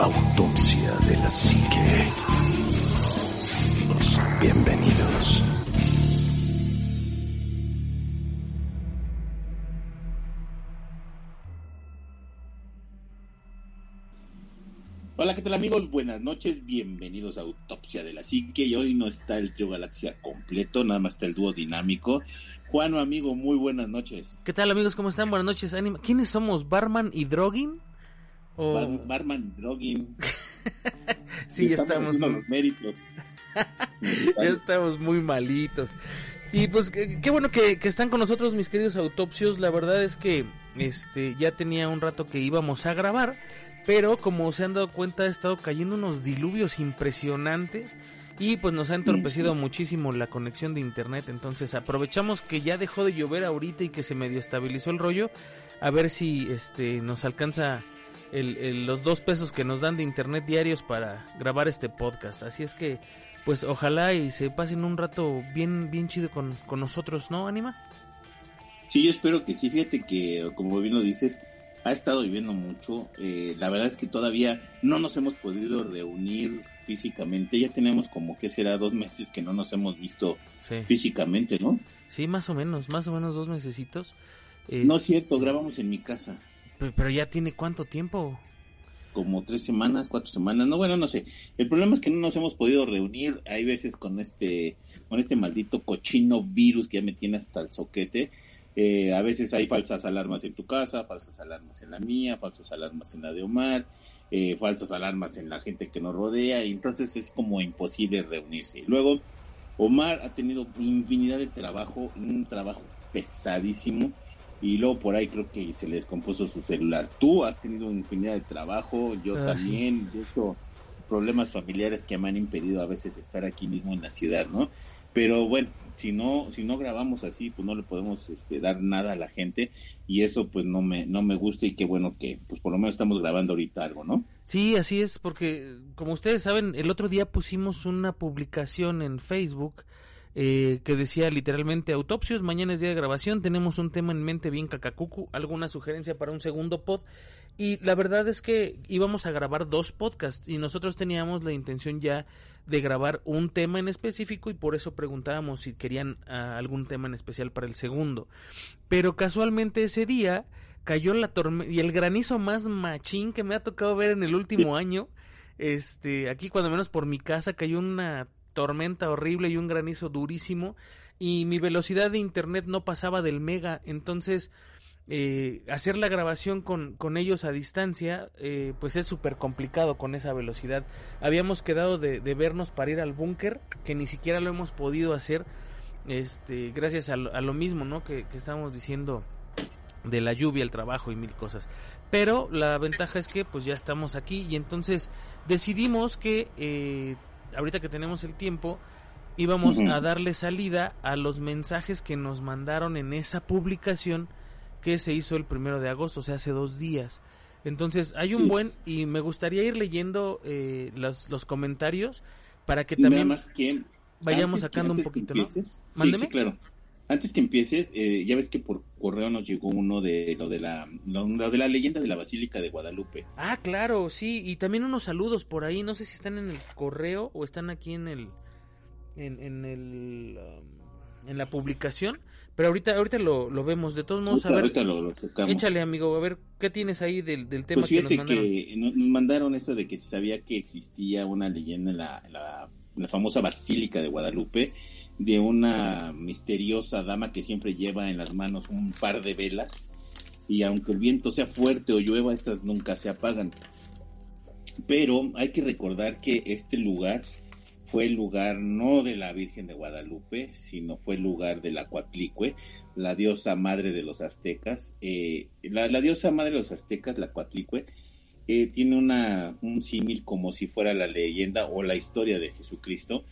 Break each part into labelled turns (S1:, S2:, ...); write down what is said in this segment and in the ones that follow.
S1: Autopsia de la Psique. Bienvenidos.
S2: Hola, ¿qué tal amigos? Buenas noches, bienvenidos a Autopsia de la Psique. Y hoy no está el trío Galaxia completo, nada más está el dúo dinámico. Juan, amigo, muy buenas noches.
S3: ¿Qué tal amigos? ¿Cómo están? Buenas noches. Anima. ¿Quiénes somos? ¿Barman y Drogin?
S2: O... Bar Barman y Drogin.
S3: sí, ya estamos.
S2: estamos los méritos.
S3: ya estamos muy malitos. Y pues qué, bueno que, que, están con nosotros mis queridos autopsios. La verdad es que este ya tenía un rato que íbamos a grabar, pero como se han dado cuenta ha estado cayendo unos diluvios impresionantes y pues nos ha entorpecido muchísimo la conexión de internet. Entonces aprovechamos que ya dejó de llover ahorita y que se medio estabilizó el rollo, a ver si este nos alcanza el, el, los dos pesos que nos dan de internet diarios para grabar este podcast. Así es que pues ojalá y se pasen un rato bien, bien chido con, con nosotros, ¿no, Anima?
S2: Sí, yo espero que sí. Fíjate que, como bien lo dices, ha estado viviendo mucho. Eh, la verdad es que todavía no nos hemos podido reunir físicamente. Ya tenemos como que será dos meses que no nos hemos visto sí. físicamente, ¿no?
S3: Sí, más o menos, más o menos dos mesecitos.
S2: Es... No es cierto, grabamos en mi casa.
S3: Pero, ya tiene cuánto tiempo?
S2: como tres semanas, cuatro semanas, no, bueno, no sé. El problema es que no nos hemos podido reunir, hay veces con este, con este maldito cochino virus que ya me tiene hasta el soquete. Eh, a veces hay falsas alarmas en tu casa, falsas alarmas en la mía, falsas alarmas en la de Omar, eh, falsas alarmas en la gente que nos rodea, y entonces es como imposible reunirse. Luego, Omar ha tenido infinidad de trabajo, un trabajo pesadísimo y luego por ahí creo que se le descompuso su celular. Tú has tenido infinidad de trabajo, yo ah, también, sí. de hecho, problemas familiares que me han impedido a veces estar aquí mismo en la ciudad, ¿no? Pero bueno, si no, si no grabamos así, pues no le podemos este, dar nada a la gente y eso pues no me, no me gusta y qué bueno que pues por lo menos estamos grabando ahorita algo, ¿no?
S3: Sí, así es, porque como ustedes saben, el otro día pusimos una publicación en Facebook eh, que decía literalmente autopsios, mañana es día de grabación, tenemos un tema en mente bien cacacucu, alguna sugerencia para un segundo pod y la verdad es que íbamos a grabar dos podcasts y nosotros teníamos la intención ya de grabar un tema en específico y por eso preguntábamos si querían uh, algún tema en especial para el segundo. Pero casualmente ese día cayó la tormenta y el granizo más machín que me ha tocado ver en el último año. Este, aquí cuando menos por mi casa cayó una tormenta horrible y un granizo durísimo y mi velocidad de internet no pasaba del mega, entonces eh, hacer la grabación con, con, ellos a distancia eh, pues es súper complicado con esa velocidad. Habíamos quedado de, de vernos para ir al búnker, que ni siquiera lo hemos podido hacer, este, gracias a lo, mismo, ¿no? Que, que estábamos diciendo de la lluvia, el trabajo y mil cosas. Pero la ventaja es que pues ya estamos aquí y entonces decidimos que eh, ahorita que tenemos el tiempo, íbamos uh -huh. a darle salida a los mensajes que nos mandaron en esa publicación que se hizo el primero de agosto, o sea, hace dos días. Entonces, hay un sí. buen, y me gustaría ir leyendo eh, los, los, comentarios para que también vayamos sacando un poquito, ¿no?
S2: Sí, claro. Antes que empieces, eh, ya ves que por correo nos llegó uno de lo de la lo, lo, de la leyenda de la Basílica de Guadalupe.
S3: Ah, claro, sí, y también unos saludos por ahí, no sé si están en el correo o están aquí en el en, en el um, en la publicación, pero ahorita ahorita lo, lo vemos, de todos modos,
S2: ahorita,
S3: a ver.
S2: Lo, lo
S3: échale, amigo, a ver qué tienes ahí del, del tema
S2: pues
S3: que nos
S2: mandaron. que nos mandaron esto de que se sabía que existía una leyenda en la, en la, en la famosa Basílica de Guadalupe de una misteriosa dama que siempre lleva en las manos un par de velas y aunque el viento sea fuerte o llueva, estas nunca se apagan. Pero hay que recordar que este lugar fue el lugar no de la Virgen de Guadalupe, sino fue el lugar de la Coatlicue, la diosa madre de los aztecas. Eh, la, la, diosa madre de los aztecas, la Coatlicue, eh, tiene una, un símil como si fuera la leyenda o la historia de Jesucristo,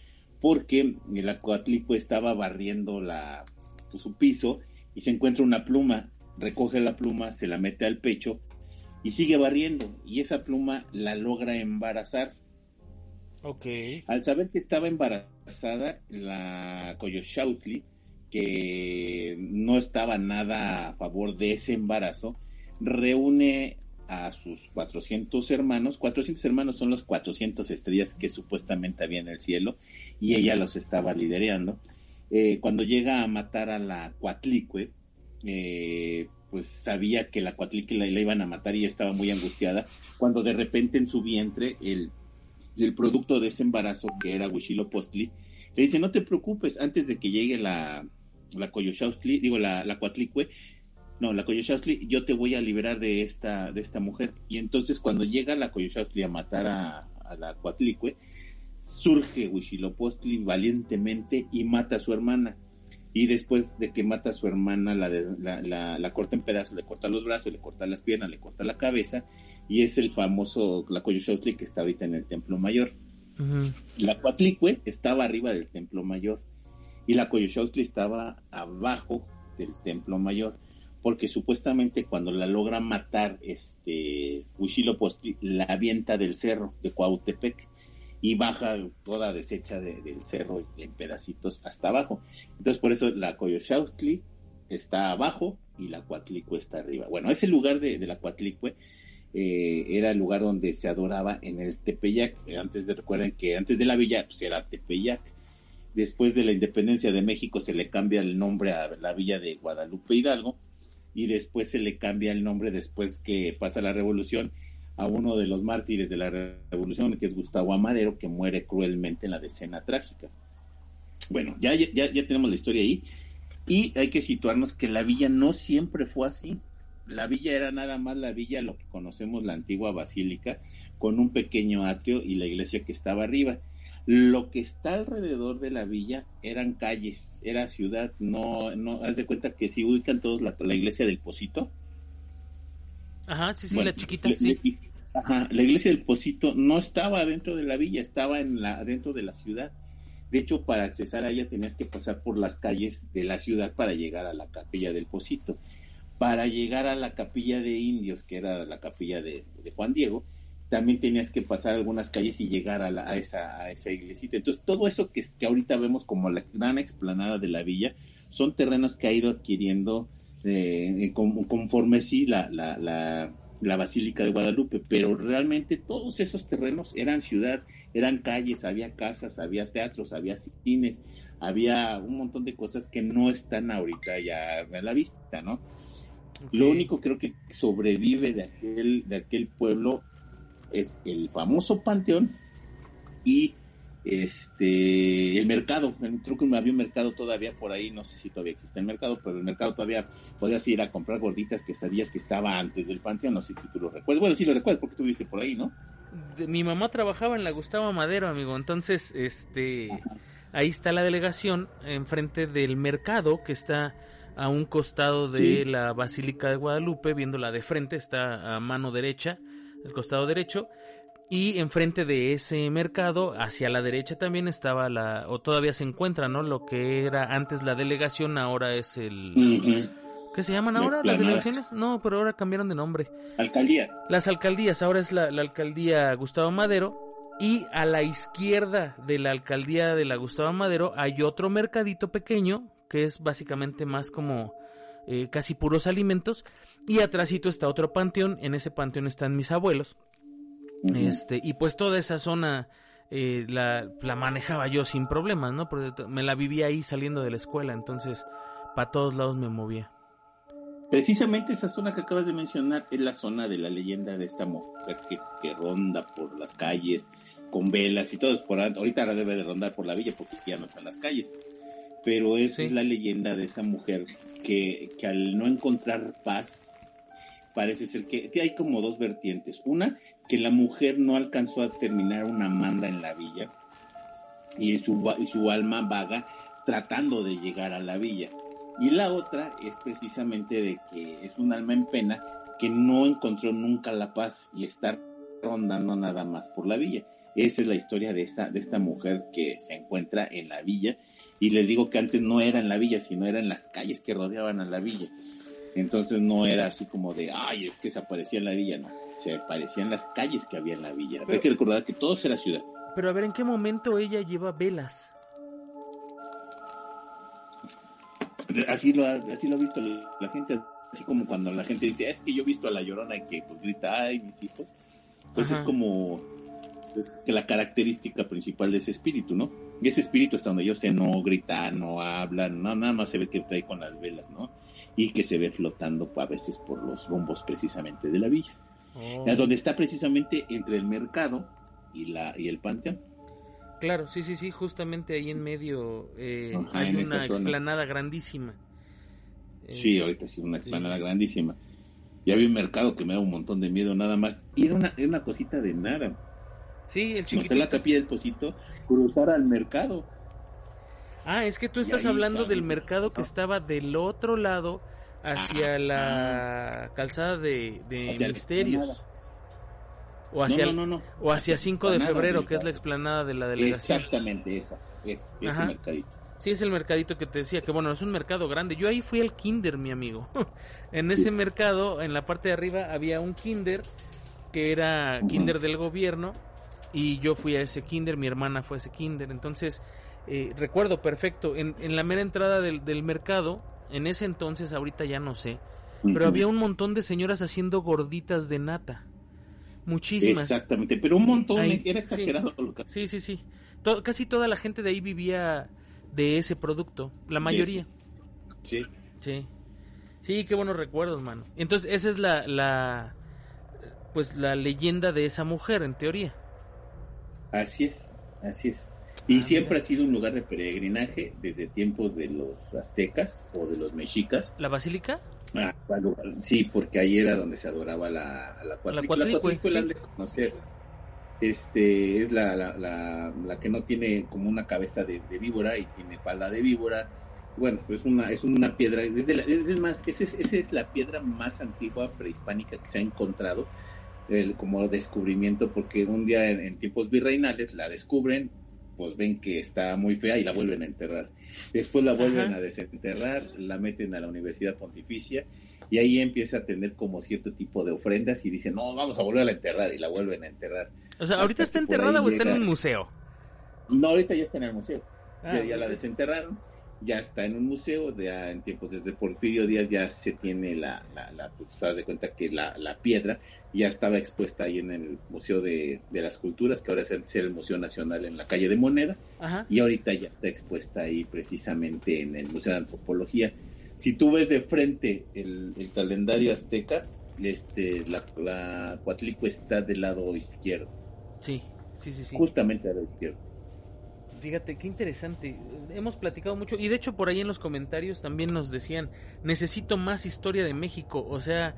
S2: porque el acuatlico estaba barriendo la, pues, su piso y se encuentra una pluma, recoge la pluma, se la mete al pecho y sigue barriendo y esa pluma la logra embarazar.
S3: Ok.
S2: Al saber que estaba embarazada, la Coyoshautli, que no estaba nada a favor de ese embarazo, reúne a sus 400 hermanos. 400 hermanos son los 400 estrellas que supuestamente había en el cielo y ella los estaba liderando. Eh, cuando llega a matar a la Cuatlicue, eh, pues sabía que la Cuatlicue la, iban a matar y estaba muy angustiada, cuando de repente en su vientre el, el producto de ese embarazo, que era Huitzilopochtli, le dice, no te preocupes, antes de que llegue la, la digo, la, la Cuatlicue, no, la Coyoshaustli, yo te voy a liberar de esta, de esta mujer. Y entonces cuando llega la Coyoshaustli a matar a, la Coatlicue, surge Huitzilopochtli valientemente y mata a su hermana. Y después de que mata a su hermana, la, la, la, corta en pedazos, le corta los brazos, le corta las piernas, le corta la cabeza, y es el famoso, la Coyoshaustli que está ahorita en el Templo Mayor. La Coatlicue estaba arriba del Templo Mayor y la Coyoshaustli estaba abajo del Templo Mayor porque supuestamente cuando la logra matar este Huitzilopochtli la avienta del cerro de Cuautepec y baja toda deshecha del cerro en pedacitos hasta abajo. Entonces por eso la Coyoshautli está abajo y la Coatlicue está arriba. Bueno, ese lugar de, la Coatlicue eh, era el lugar donde se adoraba en el Tepeyac. Antes de recuerden que antes de la villa pues era Tepeyac. Después de la independencia de México se le cambia el nombre a la villa de Guadalupe Hidalgo y después se le cambia el nombre después que pasa la revolución a uno de los mártires de la revolución, que es Gustavo Amadero, que muere cruelmente en la decena trágica. Bueno, ya, ya, ya tenemos la historia ahí. Y hay que situarnos que la villa no siempre fue así. La villa era nada más la villa, lo que conocemos la antigua basílica, con un pequeño atrio y la iglesia que estaba arriba. Lo que está alrededor de la villa eran calles, era ciudad, no, no, haz de cuenta que si ubican todos la, iglesia del Pocito.
S3: Ajá, sí, sí, la chiquita, sí.
S2: ajá, la iglesia del Pocito no estaba dentro de la villa, estaba en la, dentro de la ciudad. De hecho, para accesar a ella tenías que pasar por las calles de la ciudad para llegar a la capilla del Pocito. Para llegar a la capilla de indios, que era la capilla de Juan Diego, también tenías que pasar algunas calles y llegar a, a, esa, a esa iglesita. Entonces, todo eso que, que ahorita vemos como la gran explanada de la villa, son terrenos que ha ido adquiriendo eh, conforme sí la, la, la, la, Basílica de Guadalupe, pero realmente todos esos terrenos eran ciudad, eran calles, había casas, había teatros, había cines, había un montón de cosas que no están ahorita ya a la vista, ¿no? Lo único creo que sobrevive de aquel, de aquel pueblo es el famoso Panteón y este el mercado, creo que había un mercado todavía por ahí, no sé si todavía existe el mercado, pero el mercado todavía podías ir a comprar gorditas que sabías que estaba antes del panteón, no sé si tú lo recuerdas, bueno, sí lo recuerdas porque estuviste por ahí, ¿no?
S3: mi mamá trabajaba en la Gustavo Madero, amigo, entonces este ahí está la delegación enfrente del mercado que está a un costado de la Basílica de Guadalupe, viéndola de frente, está a mano derecha el costado derecho. Y enfrente de ese mercado, hacia la derecha también estaba la, o todavía se encuentra, ¿no? Lo que era antes la delegación, ahora es el... ¿Qué se llaman ahora las delegaciones? No, pero ahora cambiaron de nombre.
S2: Alcaldías.
S3: Las alcaldías, ahora es la, la alcaldía Gustavo Madero. Y a la izquierda de la alcaldía de la Gustavo Madero hay otro mercadito pequeño, que es básicamente más como eh, casi puros alimentos. Y atrásito está otro panteón, en ese panteón están mis abuelos. Este, y pues toda esa zona eh, la, manejaba yo sin problemas, ¿no? Porque me la vivía ahí saliendo de la escuela, entonces para todos lados me movía.
S2: Precisamente esa zona que acabas de mencionar es la zona de la leyenda de esta mujer que, ronda por las calles con velas y todo. Por, ahorita ahora debe de rondar por la villa porque ya no están las calles. Pero es la leyenda de esa mujer que, que al no encontrar paz, parece ser que, hay como dos vertientes. Una, que la mujer no alcanzó a terminar una manda en la villa y su, alma vaga tratando de llegar a la villa. Y la otra es precisamente de que es un alma en pena que no encontró nunca la paz y estar rondando nada más por la villa. Esa es la historia de esta, mujer que se encuentra en la villa y les digo que antes no era en la villa, sino en las calles que rodeaban a la villa. Entonces no era así como de, ay, es que se aparecía en la villa, no. Se aparecían las calles que había en la villa. Hay que recordar que todo era ciudad.
S3: Pero a ver, ¿en qué momento ella lleva velas?
S2: Así lo ha, así lo ha visto la gente, así como cuando la gente dice, es que yo he visto a la llorona y que pues, grita, ay, mis hijos, pues es como que la característica principal de ese espíritu, ¿no? Y ese espíritu hasta donde yo sé no grita, no habla, no, nada más se ve que trae con las velas, ¿no? Y que se ve flotando a veces por los bombos precisamente de la villa. Oh. Donde está precisamente entre el mercado y, la, y el panteón.
S3: Claro, sí, sí, sí, justamente ahí en medio eh, hay una explanada grandísima.
S2: Sí, ahorita sí es una explanada grandísima. Ya había un mercado que me da un montón de miedo nada más. Y era una, era una cosita de nada.
S3: Sí, el chiquitito.
S2: No la capilla del Pocito, cruzar al mercado.
S3: Ah, es que tú estás hablando del mercado que estaba del otro lado hacia la calzada de, de Misterios. O hacia, o hacia 5 de febrero, que es la explanada de la delegación.
S2: Exactamente, esa. Es, ese mercadito.
S3: Sí, es el mercadito que te decía, que bueno, es un mercado grande. Yo ahí fui al kinder, mi amigo. en ese mercado, en la parte de arriba, había un kinder que era kinder del gobierno y yo fui a ese kinder, mi hermana fue a ese kinder. Entonces, eh, recuerdo perfecto, en, en, la mera entrada del, del, mercado, en ese entonces, ahorita ya no sé, pero había un montón de señoras haciendo gorditas de nata. Muchísimas.
S2: Exactamente, pero un montón, era exagerado.
S3: Sí, sí, sí. casi toda la gente de ahí vivía de ese producto, la mayoría.
S2: Sí.
S3: Sí. Sí, qué buenos recuerdos, mano. Entonces, esa es la, la pues la leyenda de esa mujer, en teoría.
S2: Así es, así es. Y ah, siempre ha sido un lugar de peregrinaje desde tiempos de los aztecas o de los mexicas.
S3: ¿La basílica?
S2: Ah, sí, porque ahí era donde se adoraba la, la cuatrícula. La de conocer. Este, es la, la, la, que no tiene como una cabeza de, víbora y tiene falda de víbora. Bueno, es una, es una piedra, es, es más, esa es, esa es la piedra más antigua prehispánica que se ha encontrado el, como descubrimiento, porque un día en, tiempos virreinales la descubren, pues ven que está muy fea y la vuelven a enterrar. Después la vuelven a desenterrar, la meten a la Universidad Pontificia y ahí empieza a tener como cierto tipo de ofrendas y dicen, no, vamos a volver a enterrar y la vuelven a enterrar.
S3: O sea, ¿ahorita está enterrada o está en un museo?
S2: No, ahorita ya está en el museo. ya, ya la desenterraron ya está en un museo, de, en tiempos desde Porfirio Díaz ya se tiene la, la, la pues sabes de cuenta que la, la, piedra ya estaba expuesta ahí en el Museo de, las Culturas, que ahora es el, Museo Nacional en la calle de Moneda, y ahorita ya está expuesta ahí precisamente en el Museo de Antropología. Si tú ves de frente el, el calendario azteca, este, la, la Cuatlico está del lado izquierdo.
S3: Sí, sí, sí, sí.
S2: Justamente al lado izquierdo.
S3: Fíjate, qué interesante. Hemos platicado mucho y de hecho por ahí en los comentarios también nos decían, necesito más historia de México. O sea,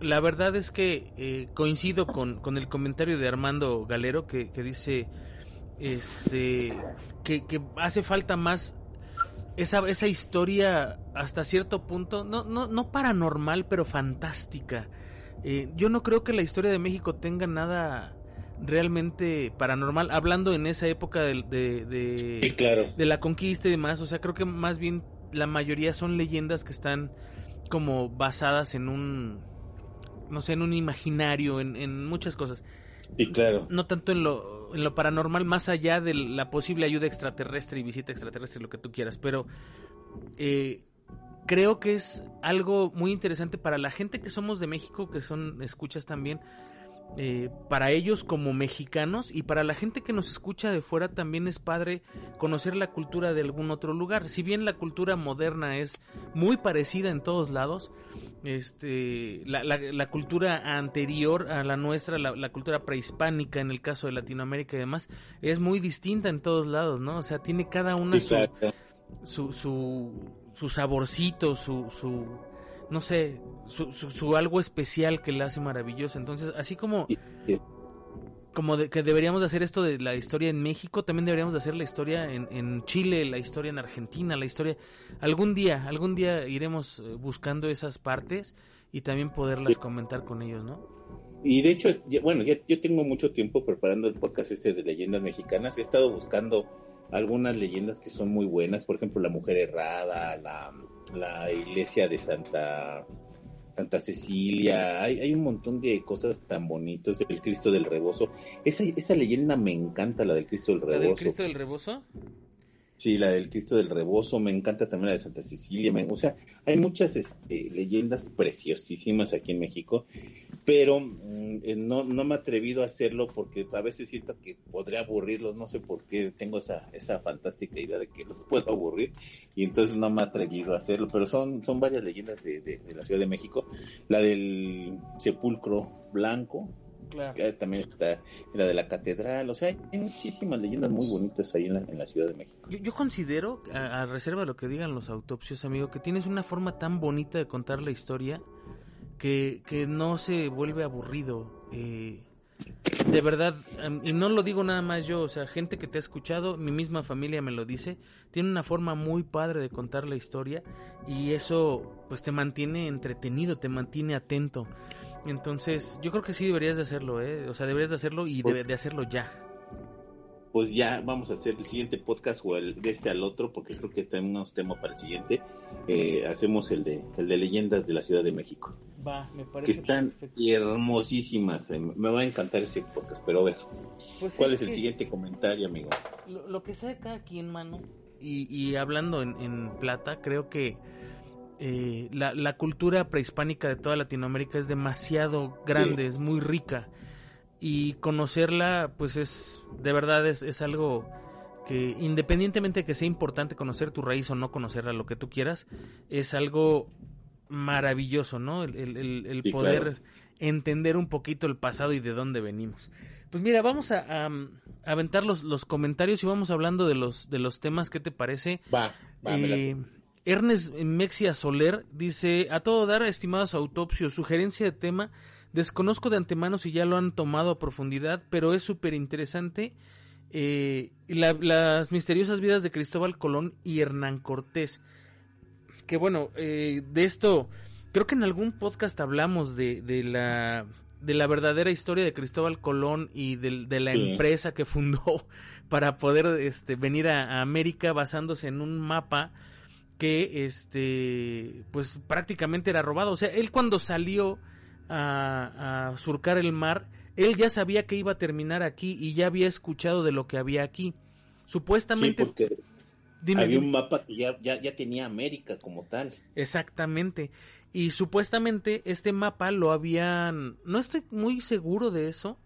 S3: la verdad es que eh, coincido con, con, el comentario de Armando Galero que, que dice este que, hace falta más esa, esa historia hasta cierto punto, no, no, no paranormal, pero fantástica. Eh, yo no creo que la historia de México tenga nada realmente paranormal, hablando en esa época de, de,
S2: claro.
S3: de la conquista y demás, o sea, creo que más bien la mayoría son leyendas que están como basadas en un, no sé, en un imaginario, en, muchas cosas.
S2: Y claro.
S3: No tanto en lo, en lo paranormal, más allá de la posible ayuda extraterrestre y visita extraterrestre, lo que tú quieras, pero eh, creo que es algo muy interesante para la gente que somos de México, que son escuchas también, eh, para ellos como mexicanos y para la gente que nos escucha de fuera también es padre conocer la cultura de algún otro lugar. Si bien la cultura moderna es muy parecida en todos lados, este, la, la, cultura anterior a la nuestra, la, cultura prehispánica en el caso de Latinoamérica y demás, es muy distinta en todos lados, ¿no? O sea, tiene cada una su, su, su, su saborcito, su, su no sé, su, su, algo especial que la hace maravillosa. Entonces, así como, como de, que deberíamos de hacer esto de la historia en México, también deberíamos de hacer la historia en, en Chile, la historia en Argentina, la historia... Algún día, algún día iremos eh, buscando esas partes y también poderlas comentar con ellos, ¿no?
S2: Y de hecho, bueno, ya, yo tengo mucho tiempo preparando el podcast este de leyendas mexicanas. He estado buscando algunas leyendas que son muy buenas, por ejemplo, la mujer errada, la, la iglesia de Santa Santa Cecilia, hay, hay un montón de cosas tan bonitas, el Cristo del Rebozo. Esa, esa leyenda me encanta, la del Cristo del Rebozo. ¿La del
S3: Cristo del Rebozo?
S2: Sí, la del Cristo del Rebozo, me encanta también la de Santa Cecilia, o sea, hay muchas este, leyendas preciosísimas aquí en México, pero mm, eh, no, no me atrevido a hacerlo porque a veces siento que podría aburrirlos, no sé por qué tengo esa, esa fantástica idea de que los puedo aburrir y entonces no me he atrevido a hacerlo, pero son, son varias leyendas de, de la Ciudad de México, la del sepulcro blanco, también está la de la catedral, o sea, hay muchísimas leyendas muy bonitas ahí en la, Ciudad de México.
S3: Yo, considero, a, reserva de lo que digan los autopsios, amigo, que tienes una forma tan bonita de contar la historia que, que no se vuelve aburrido. Eh, de verdad, y no lo digo nada más yo, o sea, gente que te ha escuchado, mi misma familia me lo dice, tiene una forma muy padre de contar la historia y eso pues te mantiene entretenido, te mantiene atento. Entonces, yo creo que sí deberías de hacerlo, ¿eh? O sea, deberías de hacerlo y pues de, hacerlo ya.
S2: Pues ya vamos a hacer el siguiente podcast o el de este al otro, porque creo que tenemos tema para el siguiente. Eh, hacemos el de, el de leyendas de la Ciudad de México.
S3: Va, me parece.
S2: Que están hermosísimas. Eh, me va a encantar ese podcast, pero a ver. Pues ¿Cuál es, el siguiente comentario, amigo?
S3: Lo, que sea cada quien, mano. Y, y hablando en, en plata, creo que eh, la, cultura prehispánica de toda Latinoamérica es demasiado grande, es muy rica. Y conocerla, pues es, de verdad, es, es algo que independientemente de que sea importante conocer tu raíz o no conocerla, lo que tú quieras, es algo maravilloso, ¿no? El, poder entender un poquito el pasado y de dónde venimos. Pues mira, vamos a, aventar los, los, comentarios y vamos hablando de los, de los temas, ¿qué te parece?
S2: Va, va,
S3: eh, Ernest Mexia Soler dice, a todo dar, estimados autopsios, sugerencia de tema, desconozco de antemano si ya lo han tomado a profundidad, pero es súper interesante. Eh, las misteriosas vidas de Cristóbal Colón y Hernán Cortés. Que bueno, eh, de esto, creo que en algún podcast hablamos de, de, la, de la verdadera historia de Cristóbal Colón y de, la empresa que fundó para poder este, venir a América basándose en un mapa que este pues prácticamente era robado. O sea, él cuando salió a, surcar el mar, él ya sabía que iba a terminar aquí y ya había escuchado de lo que había aquí. Supuestamente...
S2: Sí, porque había un mapa que ya, ya, ya tenía América como tal.
S3: Exactamente. Y supuestamente este mapa lo habían... No estoy muy seguro de eso,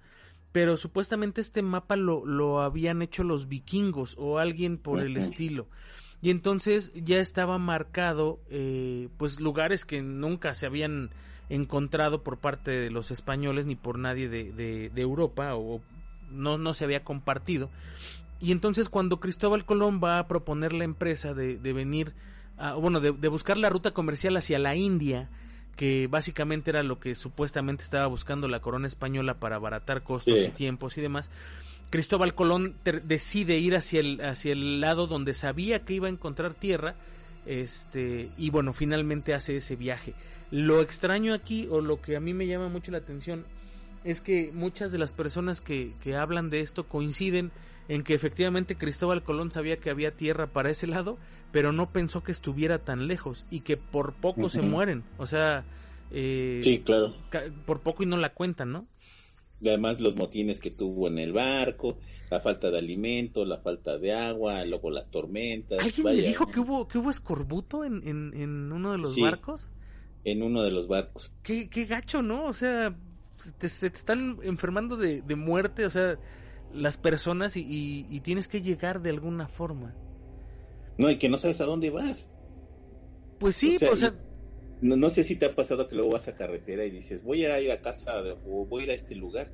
S3: pero supuestamente este mapa lo, lo habían hecho los vikingos o alguien por el estilo y entonces ya estaba marcado eh, pues lugares que nunca se habían encontrado por parte de los españoles ni por nadie de, de, Europa o no, no se había compartido. Y entonces cuando Cristóbal Colón va a proponer la empresa de, de venir a, bueno de, buscar la ruta comercial hacia la India que básicamente era lo que supuestamente estaba buscando la corona española para abaratar costos y tiempos y demás Cristóbal Colón decide ir hacia el, hacia el lado donde sabía que iba a encontrar tierra, este, y bueno, finalmente hace ese viaje. Lo extraño aquí, o lo que a mí me llama mucho la atención, es que muchas de las personas que, que hablan de esto coinciden en que efectivamente Cristóbal Colón sabía que había tierra para ese lado, pero no pensó que estuviera tan lejos y que por poco se mueren. O sea,
S2: eh, sí, claro.
S3: por poco y no la cuentan, ¿no?
S2: Además los motines que tuvo en el barco, la falta de alimento, la falta de agua, luego las tormentas.
S3: ¿Alguien me dijo que hubo, que hubo escorbuto en, en, uno de los barcos?
S2: En uno de los barcos.
S3: Qué, qué gacho, ¿no? O sea, te, te están enfermando de, de, muerte, o sea, las personas y, y, tienes que llegar de alguna forma.
S2: No, y que no sabes a dónde vas.
S3: Pues sí, o sea
S2: no, no sé si te ha pasado que luego vas a carretera y dices, voy a ir a casa de, o voy a ir a este lugar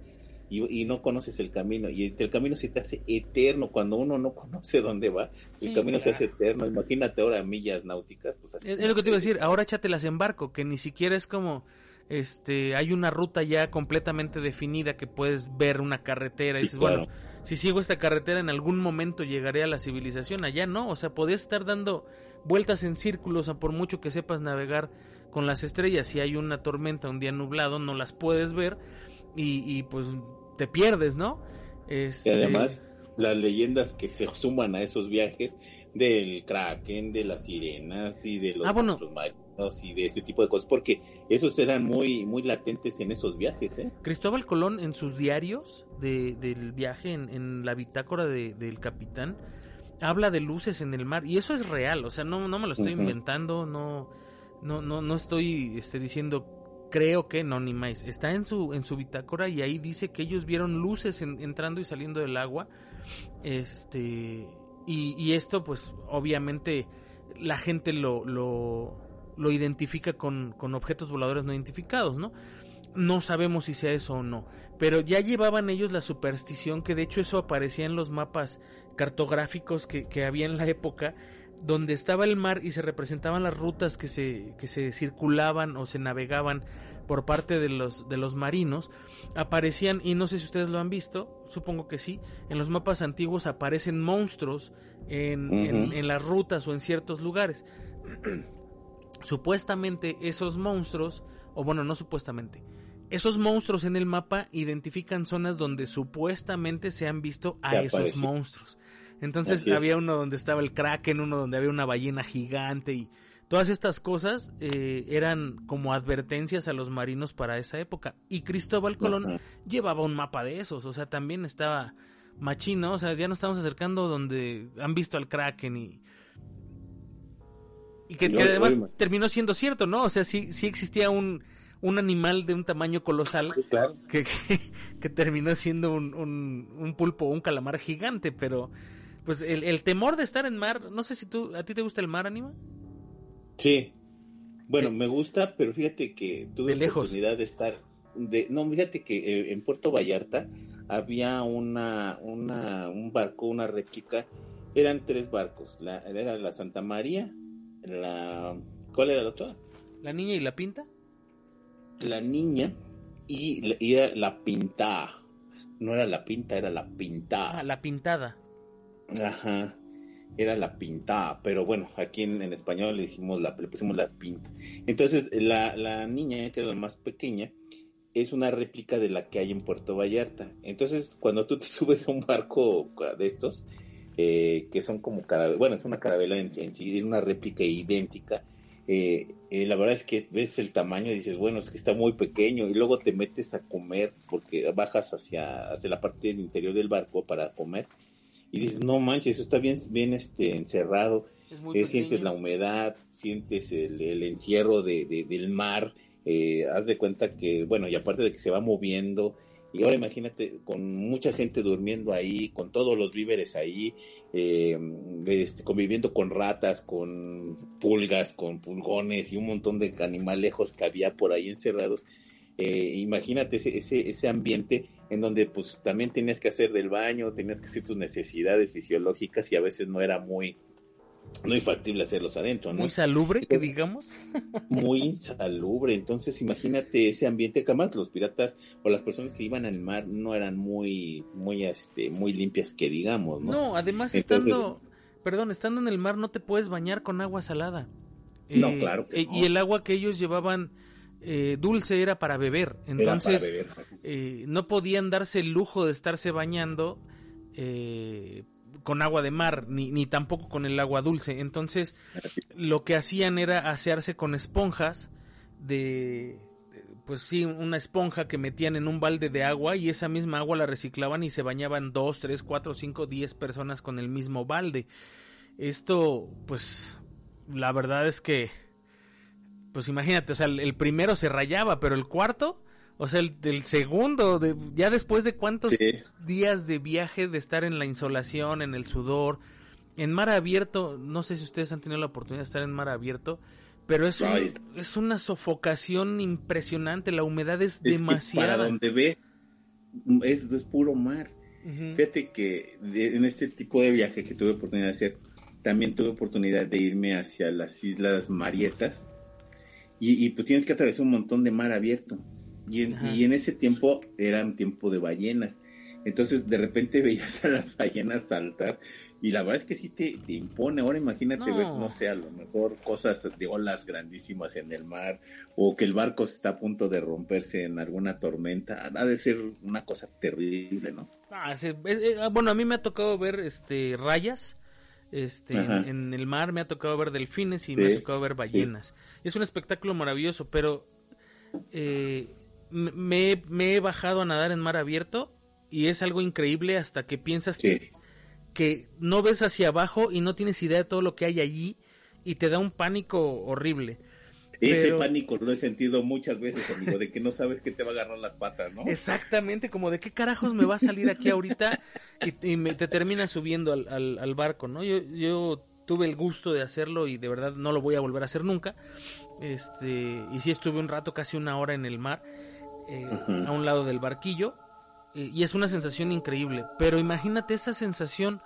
S2: y, no conoces el camino y el camino se te hace eterno cuando uno no conoce dónde va el camino se hace eterno. Imagínate ahora millas náuticas pues
S3: es, lo que te iba a decir ahora échatelas en barco que ni siquiera es como este hay una ruta ya completamente definida que puedes ver una carretera y dices bueno si sigo esta carretera en algún momento llegaré a la civilización allá no o sea podías estar dando vueltas en círculos a por mucho que sepas navegar con las estrellas. Si hay una tormenta, un día nublado, no las puedes ver y, pues te pierdes, ¿no?
S2: Este... Y además, las leyendas que se suman a esos viajes del kraken, de las sirenas y de los
S3: ah, bueno.
S2: y de ese tipo de cosas, porque esos eran muy, muy latentes en esos viajes. ¿eh?
S3: Cristóbal Colón en sus diarios de, del viaje, en, en la bitácora de, del capitán, habla de luces en el mar y eso es real, o sea, no, no me lo estoy inventando, no, no, no, no estoy este, diciendo creo que no ni más. Está en su en su bitácora y ahí dice que ellos vieron luces en- entrando y saliendo del agua. Este y, y esto pues obviamente la gente lo lo, lo identifica con, con objetos voladores no identificados, ¿no? No sabemos si sea eso o no, pero ya llevaban ellos la superstición que de hecho eso aparecía en los mapas cartográficos que, que había en la época donde estaba el mar y se representaban las rutas que se, que se circulaban o se navegaban por parte de los, de los marinos, aparecían, y no sé si ustedes lo han visto, supongo que sí, en los mapas antiguos aparecen monstruos en, en- las rutas o en ciertos lugares. supuestamente esos monstruos, o bueno, no supuestamente, esos monstruos en el mapa identifican zonas donde supuestamente se han visto a esos
S2: apareció.
S3: monstruos. Entonces había uno donde estaba el kraken, uno donde había una ballena gigante y todas estas cosas eh, eran como advertencias a los marinos para esa época. Y Cristóbal Colón llevaba un mapa de esos, o sea, también estaba machino, o sea, ya nos estamos acercando donde han visto al kraken y... Y que, que además terminó siendo cierto, ¿no? O sea, sí, sí existía un, un animal de un tamaño colosal
S2: Sí, claro.
S3: que, que, que terminó siendo un, un, un pulpo o un calamar gigante, pero pues el, el temor de estar en mar, no sé si tú, ¿a ti te gusta el mar, Anima?
S2: Sí. Bueno, me gusta, pero fíjate que tuve
S3: lejos.
S2: oportunidad de estar. De, no, fíjate que eh, en Puerto Vallarta había una, una, un barco, una réplica. Eran tres barcos. La, era la Santa María, la. ¿Cuál era la otra?
S3: La niña y la pinta.
S2: La niña y, era la pinta. No era la pinta, era la pinta.
S3: Ah, la pintada.
S2: Ajá. Era la pintada, pero bueno, aquí en, en español le hicimos la, le pusimos la pinta. Entonces, la, la niña, que era la más pequeña, es una réplica de la que hay en Puerto Vallarta. Entonces, cuando tú te subes a un barco de estos, eh, que son como carabela, bueno, es una carabela en, en sí, es una réplica idéntica. Eh, eh, la verdad es que ves el tamaño y dices, bueno, es que está muy pequeño, y luego te metes a comer porque bajas hacia, hacia la parte del interior del barco para comer y dices, no manches, eso está bien, bien este, encerrado,
S3: Es
S2: eh, sientes la humedad, sientes el, el encierro de, de- del mar, eh, haz de cuenta que, bueno, y aparte de que se va moviendo, y ahora imagínate con mucha gente durmiendo ahí, con todos los víveres ahí, eh, este, conviviendo con ratas, con pulgas, con pulgones y un montón de animalejos que había por ahí encerrados. Eh, imagínate ese, ese, ese ambiente en donde pues también tenías que hacer del baño, tenías que hacer tus necesidades fisiológicas y a veces no era muy, muy factible hacerlos adentro, ¿no?
S3: Muy salubre, que digamos.
S2: muy insalubre. Entonces, imagínate ese ambiente que además los piratas o las personas que iban al mar no eran muy, muy, este, muy limpias que digamos, ¿no?
S3: No, además
S2: Entonces-
S3: estando, perdón, estando en el mar no te puedes bañar con agua salada.
S2: No, claro que
S3: eh,
S2: no.
S3: Y el agua que ellos llevaban eh, dulce era para beber.
S2: Era
S3: Entonces,
S2: para beber.
S3: eh, no podían darse el lujo de estarse bañando eh, con agua de mar, ni, ni tampoco con el agua dulce. Entonces, lo que hacían era asearse con esponjas de, pues sí, una esponja que metían en un balde de agua y esa misma agua la reciclaban y se bañaban dos, tres, cuatro, cinco, diez personas con el mismo balde. Esto, pues, la verdad es que, pues imagínate, o sea, el primero se rayaba, pero el cuarto, o sea, el, el segundo, de, ya después de cuántos
S2: Sí.
S3: días de viaje, de estar en la insolación, en el sudor, en mar abierto, no sé si ustedes han tenido la oportunidad de estar en mar abierto, pero es, un- es una sofocación impresionante, la humedad es, demasiada.
S2: para donde ve es, es puro mar. Fíjate que de- en este tipo de viaje que tuve oportunidad de hacer, también tuve oportunidad de irme hacia las Islas Marietas y, y pues tienes que atravesar un montón de mar abierto. Y en,
S3: Ajá.
S2: y en ese tiempo era un tiempo de ballenas. Entonces de repente veías a las ballenas saltar y la verdad es que sí te, te impone. Ahora imagínate
S3: No.
S2: ver, no sé, a lo mejor cosas de olas grandísimas en el mar o que el barco está a punto de romperse en alguna tormenta. Ha de ser una cosa terrible, ¿no?
S3: Ah, sí, es- es- bueno, a mí me ha tocado ver este rayas este en, el mar, me ha tocado ver delfines y
S2: Sí,
S3: me ha tocado ver ballenas. Es un espectáculo maravilloso, pero eh, me, me- he bajado a nadar en mar abierto y es algo increíble hasta que piensas
S2: Sí.
S3: que no ves hacia abajo y no tienes idea de todo lo que hay allí y te da un pánico horrible.
S2: Ese pánico lo he sentido muchas veces, amigo, de que no sabes que te va a agarrar las patas, ¿no?
S3: Exactamente, como de qué carajos me va a salir aquí ahorita y, me, te termina subiendo al, al, barco, ¿no? Yo, yo tuve el gusto de hacerlo y de verdad no lo voy a volver a hacer nunca. Este, y sí estuve un rato, casi una hora en el mar, eh, a un lado del barquillo, y es una sensación increíble. Pero imagínate esa sensación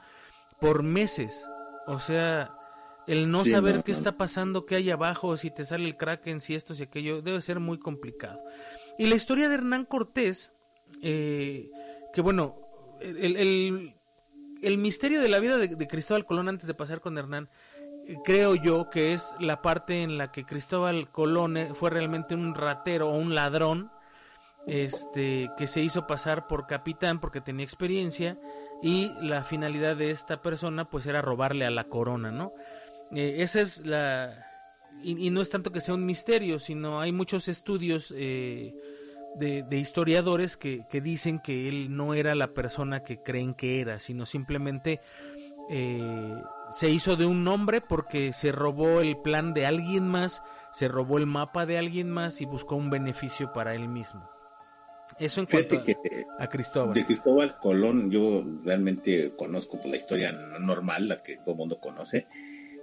S3: por meses, o sea, el no saber qué está pasando, qué hay abajo, si te sale el kraken, si esto, si aquello, debe ser muy complicado. Y la historia de Hernán Cortés, eh, que bueno, el, el, misterio de la vida de, Cristóbal Colón antes de pasar con Hernán, eh, creo yo que es la parte en la que Cristóbal Colón eh, fue realmente un ratero o un ladrón, este, que se hizo pasar por capitán porque tenía experiencia y la finalidad de esta persona pues era robarle a la corona, ¿no? Eh, esa es la... Y, no es tanto que sea un misterio, sino hay muchos estudios eh, de, historiadores que, dicen que él no era la persona que creen que era, sino simplemente eh, se hizo de un nombre porque se robó el plan de alguien más, se robó el mapa de alguien más y buscó un beneficio para él mismo. Eso en cuanto a, Cristóbal.
S2: De Cristóbal Colón, yo realmente conozco la historia normal, la que todo el mundo conoce,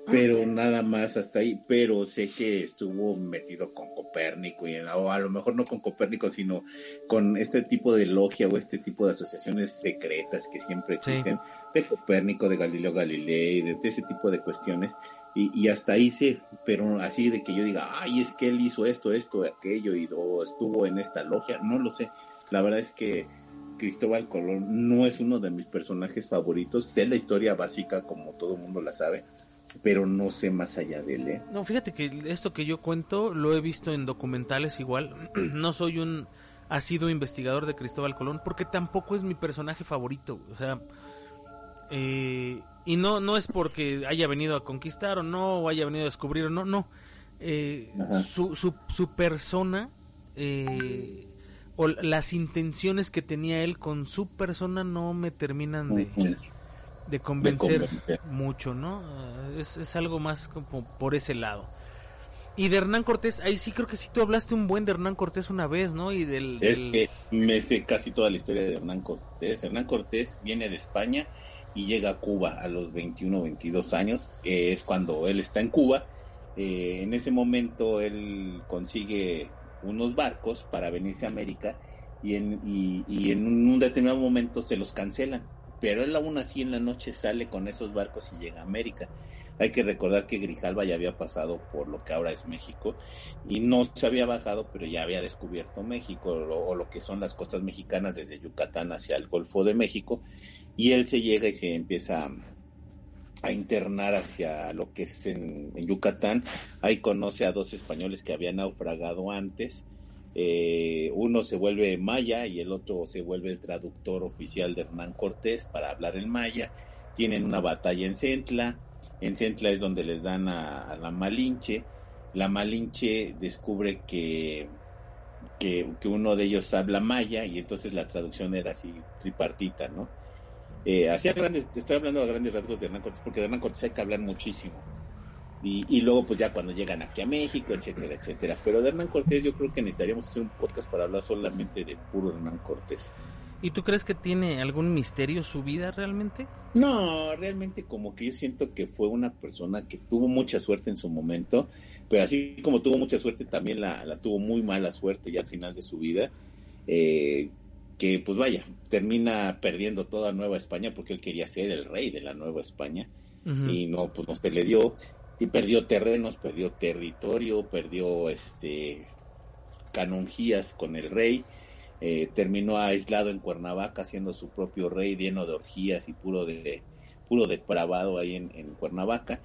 S2: pero nada más hasta ahí, pero sé que estuvo metido con Copérnico, y, o a lo mejor no con Copérnico, sino con este tipo de logia o este tipo de asociaciones secretas que siempre existen, de Copérnico, de Galileo Galilei, de, ese tipo de cuestiones, y, y, hasta ahí sé, pero así de que yo diga, ay, es que él hizo esto, esto, aquello, y estuvo en esta logia, no lo sé, la verdad es que Cristóbal Colón no es uno de mis personajes favoritos, sé la historia básica como todo mundo la sabe, pero no sé más allá de él. ¿eh?
S3: No, fíjate que esto que yo cuento lo he visto en documentales igual. no soy un ha sido investigador de Cristóbal Colón porque tampoco es mi personaje favorito. O sea, eh, y no, no es porque haya venido a conquistar o no, o haya venido a descubrir o no, no. Eh, su, su, su, persona eh, o las intenciones que tenía él con su persona no me terminan de, de convencer, mucho, ¿no? Eh, es, es, algo más como por ese lado. Y de Hernán Cortés, ahí sí creo que sí tú hablaste un buen de Hernán Cortés una vez, ¿no? Y del,
S2: Es que me sé casi toda la historia de Hernán Cortés. Hernán Cortés viene de España y llega a Cuba a los 21 o 22 años, es cuando él está en Cuba. Eh, en ese momento él consigue unos barcos para venirse a América y en, y, y en un determinado momento se los cancelan pero él aún así en la noche sale con esos barcos y llega a América. Hay que recordar que Grijalva ya había pasado por lo que ahora es México y no se había bajado, pero ya había descubierto México o, lo que son las costas mexicanas desde Yucatán hacia el Golfo de México y él se llega y se empieza a, internar hacia lo que es en Yucatán. Ahí conoce a dos españoles que habían naufragado antes eh, uno se vuelve maya y el otro se vuelve el traductor oficial de Hernán Cortés para hablar en maya. Tienen una batalla en Centla. En Centla es donde les dan a, la Malinche. La Malinche descubre que, que, uno de ellos habla maya y entonces la traducción era así tripartita, ¿no? Eh, hacía grandes, estoy hablando de grandes rasgos de Hernán Cortés porque de Hernán Cortés hay que hablar muchísimo y, luego pues ya cuando llegan aquí a México, etcétera, etcétera. Pero de Hernán Cortés yo creo que necesitaríamos hacer un podcast para hablar solamente de puro Hernán Cortés.
S3: ¿Y tú crees que tiene algún misterio su vida realmente?
S2: No, realmente como que yo siento que fue una persona que tuvo mucha suerte en su momento, pero así como tuvo mucha suerte también la, la tuvo muy mala suerte ya al final de su vida. Eh, que pues vaya, termina perdiendo toda Nueva España porque él quería ser el rey de la Nueva España. Y no, pues no se le dio. Y perdió terrenos, perdió territorio, perdió este canonjías con el rey, eh, terminó aislado en Cuernavaca siendo su propio rey lleno de orgías y puro de puro depravado ahí en, Cuernavaca.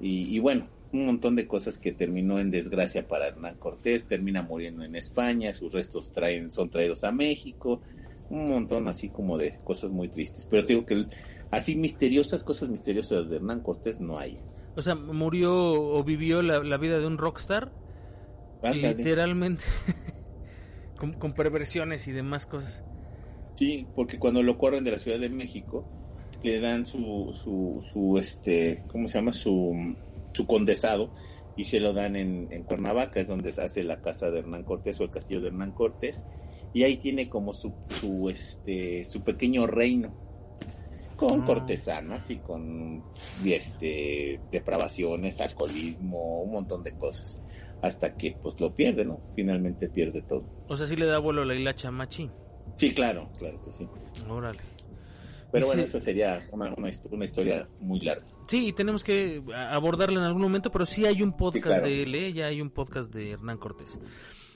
S2: Y, bueno un montón de cosas que terminó en desgracia para Hernán Cortés, termina muriendo en España, sus restos traen, son traídos a México, un montón así como de cosas muy tristes. Pero digo que así misteriosas, cosas misteriosas de Hernán Cortés no hay.
S3: O sea, murió o vivió la, vida de un rockstar. Literalmente. con, perversiones y demás cosas.
S2: Sí, porque cuando lo corren de la Ciudad de México, le dan su, su, su este, ¿cómo se llama? Su, su condesado y se lo dan en, en Cuernavaca, es donde se hace la casa de Hernán Cortés o el castillo de Hernán Cortés, y ahí tiene como su, su, este, su pequeño reino, con ah. cortesanas y con este, depravaciones, alcoholismo, un montón de cosas, hasta que pues lo pierde, ¿no? Finalmente pierde todo.
S3: O sea, sí le da vuelo a la hilacha machín.
S2: Sí, claro, claro que sí.
S3: Órale.
S2: Pero bueno, eso sería una, una, historia muy larga.
S3: Sí, tenemos que abordarla en algún momento, pero sí hay un podcast de él, ¿eh? ya hay un podcast de Hernán Cortés.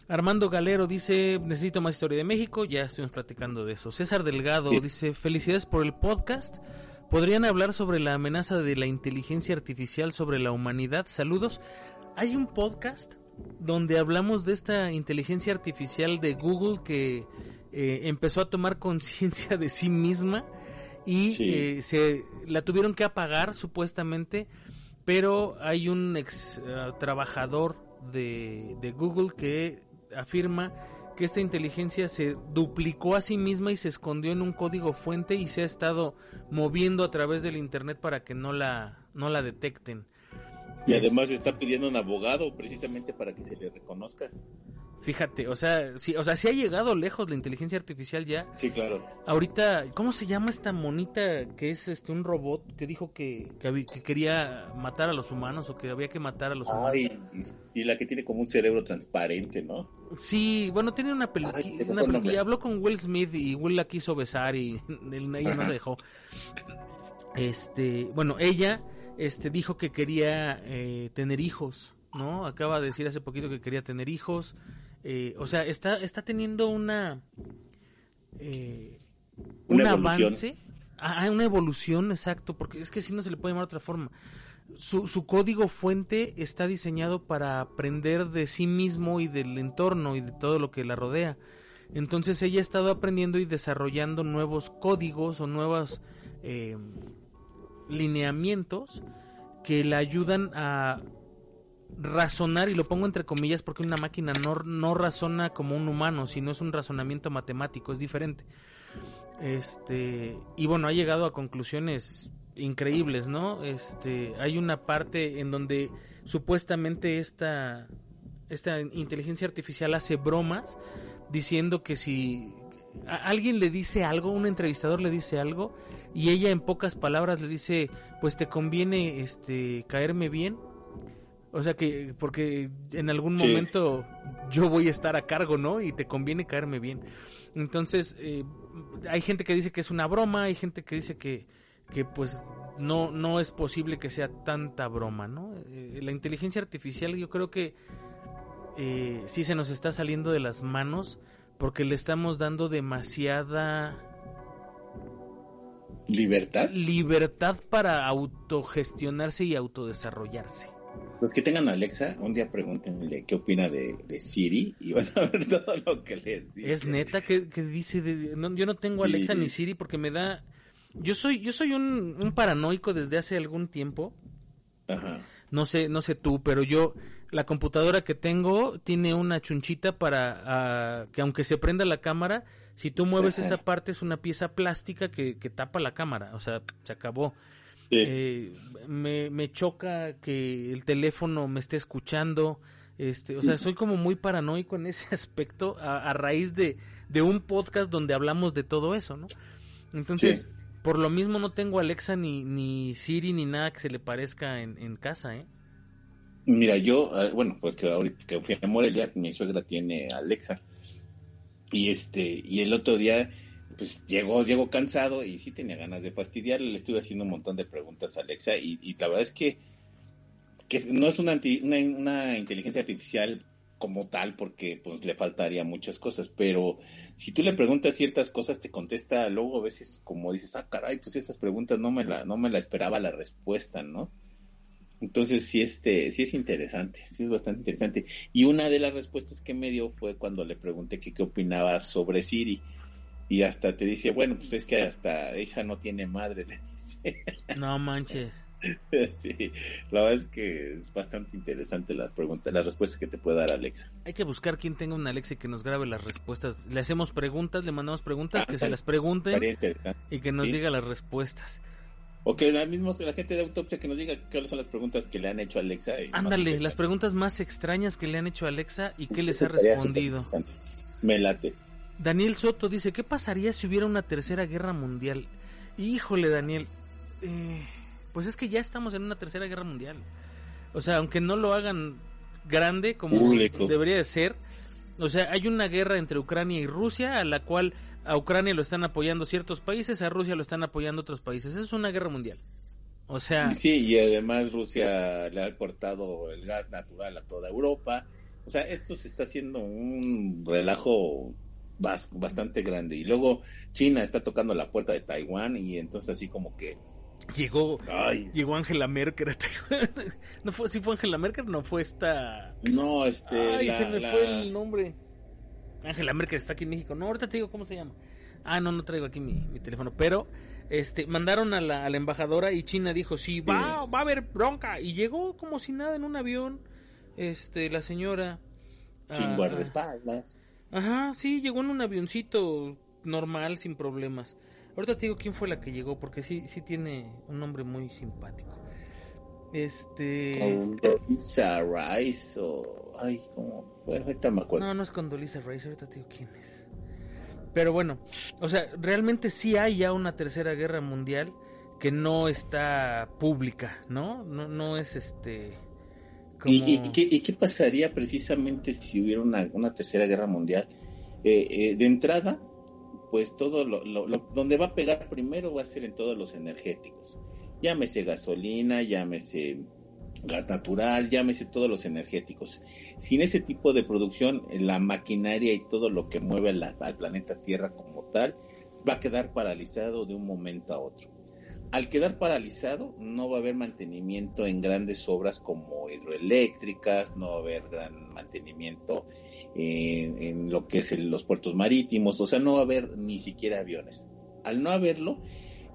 S3: Armando Galero dice, necesito más historia de México, ya estuvimos platicando de eso. César Delgado dice, felicidades por el podcast. ¿Podrían hablar sobre la amenaza de la inteligencia artificial sobre la humanidad? Saludos. Hay un podcast donde hablamos de esta inteligencia artificial de Google que eh, empezó a tomar conciencia de sí misma y eh, se la tuvieron que apagar supuestamente, pero hay un ex eh, trabajador de, de, Google que afirma que esta inteligencia se duplicó a sí misma y se escondió en un código fuente y se ha estado moviendo a través del internet para que no la no la detecten.
S2: Y además está pidiendo un abogado precisamente para que se le reconozca.
S3: Fíjate, o sea, sí, o sea, sí ha llegado lejos la inteligencia artificial ya.
S2: Sí, claro.
S3: Ahorita, ¿cómo se llama esta monita que es este un robot que dijo que, que, quería matar a los humanos o que había que matar a los humanos?
S2: y, la que tiene como un cerebro transparente, ¿no?
S3: Sí, bueno, tiene una, película, habló con Will Smith y Will la quiso besar y ella no se dejó. Este, bueno, ella este dijo que quería eh, tener hijos, ¿no? Acaba de decir hace poquito que quería tener hijos. Eh, o sea, está, está teniendo una... Eh, un avance, ah, una evolución, exacto, porque es que si no se le puede llamar de otra forma. Su, su código fuente está diseñado para aprender de sí mismo y del entorno y de todo lo que la rodea. Entonces ella ha estado aprendiendo y desarrollando nuevos códigos o nuevos eh, lineamientos que la ayudan a razonar, y lo pongo entre comillas porque una máquina no, no razona como un humano, sino es un razonamiento matemático, es diferente. Este, y bueno, ha llegado a conclusiones increíbles, ¿no? Este, hay una parte en donde supuestamente esta, esta inteligencia artificial hace bromas diciendo que si alguien le dice algo, un entrevistador le dice algo y ella en pocas palabras le dice, pues te conviene este caerme bien o sea que, porque en algún momento yo voy a estar a cargo, ¿no? Y te conviene caerme bien. Entonces, eh, hay gente que dice que es una broma, hay gente que dice que, que pues no, no es posible que sea tanta broma, ¿no? Eh, la inteligencia artificial yo creo que eh, sí se nos está saliendo de las manos porque le estamos dando demasiada
S2: libertad.
S3: Libertad para autogestionarse y autodesarrollarse.
S2: Los que tengan Alexa, un día pregúntenle qué opina de, Siri y van a ver todo lo que les dice.
S3: Es neta que, dice, yo no tengo Alexa ni Siri porque me da... Yo soy, yo soy un, un paranoico desde hace algún tiempo. Ajá. No sé, no sé tú, pero yo, la computadora que tengo tiene una chunchita para ah, que aunque se prenda la cámara, si tú mueves esa parte es una pieza plástica que, que tapa la cámara, o sea, se acabó. Eh, me, me choca que el teléfono me esté escuchando. Este, o sea, soy como muy paranoico en ese aspecto a, raíz de, de, un podcast donde hablamos de todo eso, ¿no? Entonces, por lo mismo no tengo Alexa ni, ni Siri ni nada que se le parezca en, en casa, ¿eh?
S2: Mira, yo, ah, bueno, pues que ahorita que fui a Morelia, mi suegra tiene Alexa. Y este, y el otro día pues llegó, llegó cansado y sí tenía ganas de fastidiarle. Le estuve haciendo un montón de preguntas a Alexa y, la verdad es que, que no es una, una, inteligencia artificial como tal porque pues le faltaría muchas cosas, pero si tú le preguntas ciertas cosas te contesta luego a veces como dices, ah caray, pues esas preguntas no me la, no me la esperaba la respuesta, ¿no? Entonces sí este, sí es interesante, sí es bastante interesante. Y una de las respuestas que me dio fue cuando le pregunté qué opinaba sobre Siri y hasta te dice, bueno, pues es que hasta ella no tiene madre, le dice.
S3: No manches.
S2: Sí, la verdad es que es bastante interesante las preguntas, las respuestas que te puede dar Alexa.
S3: Hay que buscar quien tenga un Alexa y que nos grabe las respuestas. Le hacemos preguntas, le mandamos preguntas, que se las pregunten y que nos diga las respuestas.
S2: O que la, mismo, la gente de autopsia que nos diga cuáles son las preguntas que le han hecho a Alexa.
S3: Ándale, las preguntas más extrañas que le han hecho a Alexa y qué les ha respondido.
S2: Me late.
S3: Daniel Soto dice, ¿qué pasaría si hubiera una tercera guerra mundial? Híjole, Daniel, eh, pues es que ya estamos en una tercera guerra mundial. O sea, aunque no lo hagan grande como debería de ser, o sea, hay una guerra entre Ucrania y Rusia a la cual a Ucrania lo están apoyando ciertos países, a Rusia lo están apoyando otros países. Es una guerra mundial. O sea...
S2: Sí, y además Rusia le ha cortado el gas natural a toda Europa. O sea, esto se está haciendo un relajo bastante grande. Y luego China está tocando la puerta de Taiwán y entonces así como que...
S3: Llegó, llegó Angela Merkel a Taiwán. ¿No fue, si fue Angela Merkel? No fue esta...
S2: No, este...
S3: Ay, se me fue el nombre. Ángela Merkel está aquí en México. No, ahorita te digo cómo se llama. Ah, no, no traigo aquí mi, teléfono. Pero este mandaron a la, a la, embajadora y China dijo, sí, va, va a haber bronca. Y llegó como si nada en un avión. Este, la señora.
S2: Sin ah, guardaespaldas.
S3: Ajá, sí, llegó en un avioncito normal, sin problemas. Ahorita te digo quién fue la que llegó, porque sí, sí tiene un nombre muy simpático. Este.
S2: Condoleezza Rice o. Ay, como. Bueno, ahorita me acuerdo.
S3: No, no es Condoleezza Rice, ahorita te digo quién es. Pero bueno, o sea, realmente sí hay ya una tercera guerra mundial que no está pública, ¿no? No, no es este.
S2: ¿Y, qué, pasaría precisamente si hubiera una, una tercera guerra mundial? Eh, eh, de entrada, pues todo lo, lo, donde va a pegar primero va a ser en todos los energéticos llámese gasolina, llámese gas natural, llámese todos los energéticos. Sin ese tipo de producción, la maquinaria y todo lo que mueve al planeta Tierra como tal va a quedar paralizado de un momento a otro. Al quedar paralizado, no va a haber mantenimiento en grandes obras como hidroeléctricas, no va a haber gran mantenimiento en, lo que es los puertos marítimos, o sea, no va a haber ni siquiera aviones. Al no haberlo,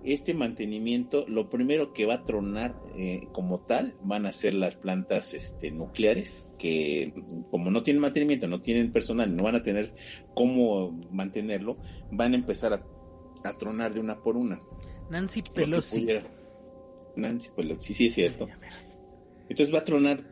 S2: este mantenimiento, lo primero que va a tronar eh, como tal van a ser las plantas este, nucleares, que como no tienen mantenimiento, no tienen personal, no van a tener cómo mantenerlo, van a empezar a, tronar de una por una.
S3: Nancy Pelosi.
S2: Nancy Pelosi, sí, es cierto. Entonces va a tronar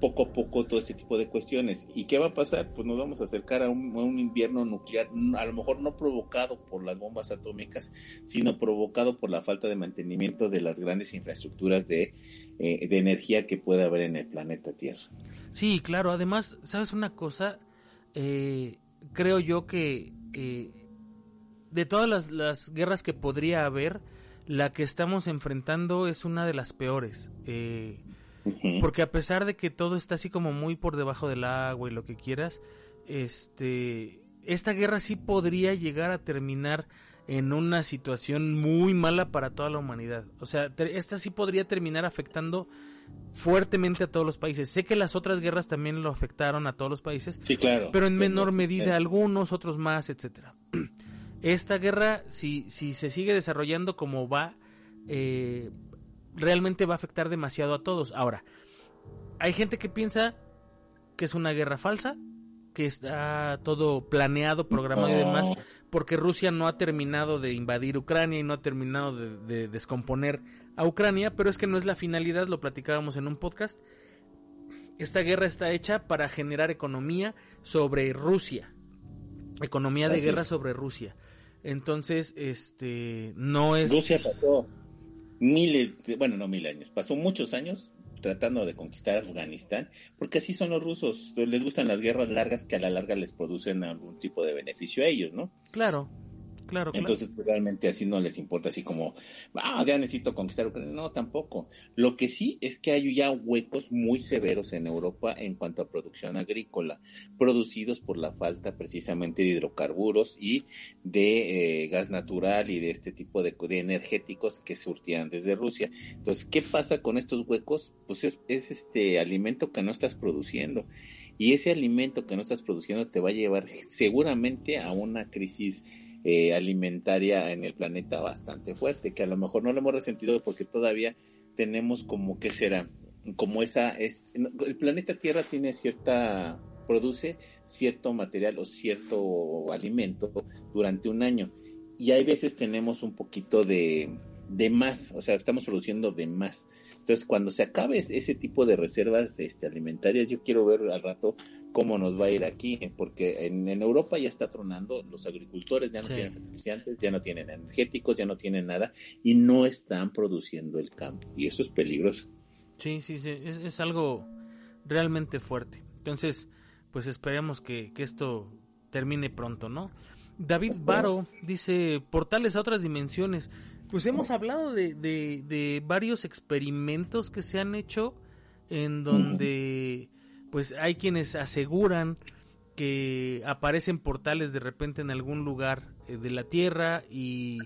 S2: poco a poco todo este tipo de cuestiones. ¿Y qué va a pasar? Pues nos vamos a acercar a un, invierno nuclear, a lo mejor no provocado por las bombas atómicas, sino provocado por la falta de mantenimiento de las grandes infraestructuras de, eh, de energía que puede haber en el planeta Tierra.
S3: Sí, claro. Además, ¿sabes una cosa? Eh, creo yo que eh, de todas las, las, guerras que podría haber, la que estamos enfrentando es una de las peores. Eh, porque a pesar de que todo está así como muy por debajo del agua y lo que quieras, este, esta guerra sí podría llegar a terminar en una situación muy mala para toda la humanidad. O sea, esta sí podría terminar afectando fuertemente a todos los países. Sé que las otras guerras también lo afectaron a todos los países,
S2: sí, claro,
S3: pero en menor medida algunos, otros más, etcétera. Esta guerra, si, si se sigue desarrollando como va, eh, realmente va a afectar demasiado a todos. Ahora, hay gente que piensa que es una guerra falsa, que está todo planeado, programado y demás, porque Rusia no ha terminado de invadir Ucrania y no ha terminado de, descomponer a Ucrania, pero es que no es la finalidad, lo platicábamos en un podcast. Esta guerra está hecha para generar economía sobre Rusia, economía de guerra sobre Rusia. Entonces, este, no es...
S2: Rusia pasó miles, bueno, no mil años, pasó muchos años tratando de conquistar Afganistán, porque así son los rusos, les gustan las guerras largas que a la larga les producen algún tipo de beneficio a ellos, ¿no?
S3: Claro.
S2: Entonces, pues, realmente así no les importa, así como, ah, ya necesito conquistar Ucrania. No, tampoco. Lo que sí es que hay ya huecos muy severos en Europa en cuanto a producción agrícola, producidos por la falta precisamente de hidrocarburos y de eh, gas natural y de este tipo de, energéticos que surtían desde Rusia. Entonces, ¿qué pasa con estos huecos? Pues es, es este alimento que no estás produciendo y ese alimento que no estás produciendo te va a llevar seguramente a una crisis eh, alimentaria en el planeta bastante fuerte, que a lo mejor no lo hemos resentido porque todavía tenemos como que será, como esa, es, el planeta Tierra tiene cierta, produce cierto material o cierto alimento durante un año y hay veces tenemos un poquito de, de más, o sea, estamos produciendo de más. Entonces, cuando se acabe ese tipo de reservas este, alimentarias, yo quiero ver al rato cómo nos va a ir aquí, porque en, Europa ya está tronando, los agricultores ya no tienen fertilizantes, ya no tienen energéticos, ya no tienen nada y no están produciendo el campo. Y eso es peligroso.
S3: Sí, sí, sí, es, algo realmente fuerte. Entonces, pues esperemos que, que esto termine pronto, ¿no? David Baro dice, portales a otras dimensiones. Pues hemos hablado de, de, varios experimentos que se han hecho en donde pues hay quienes aseguran que aparecen portales de repente en algún lugar eh, de la Tierra y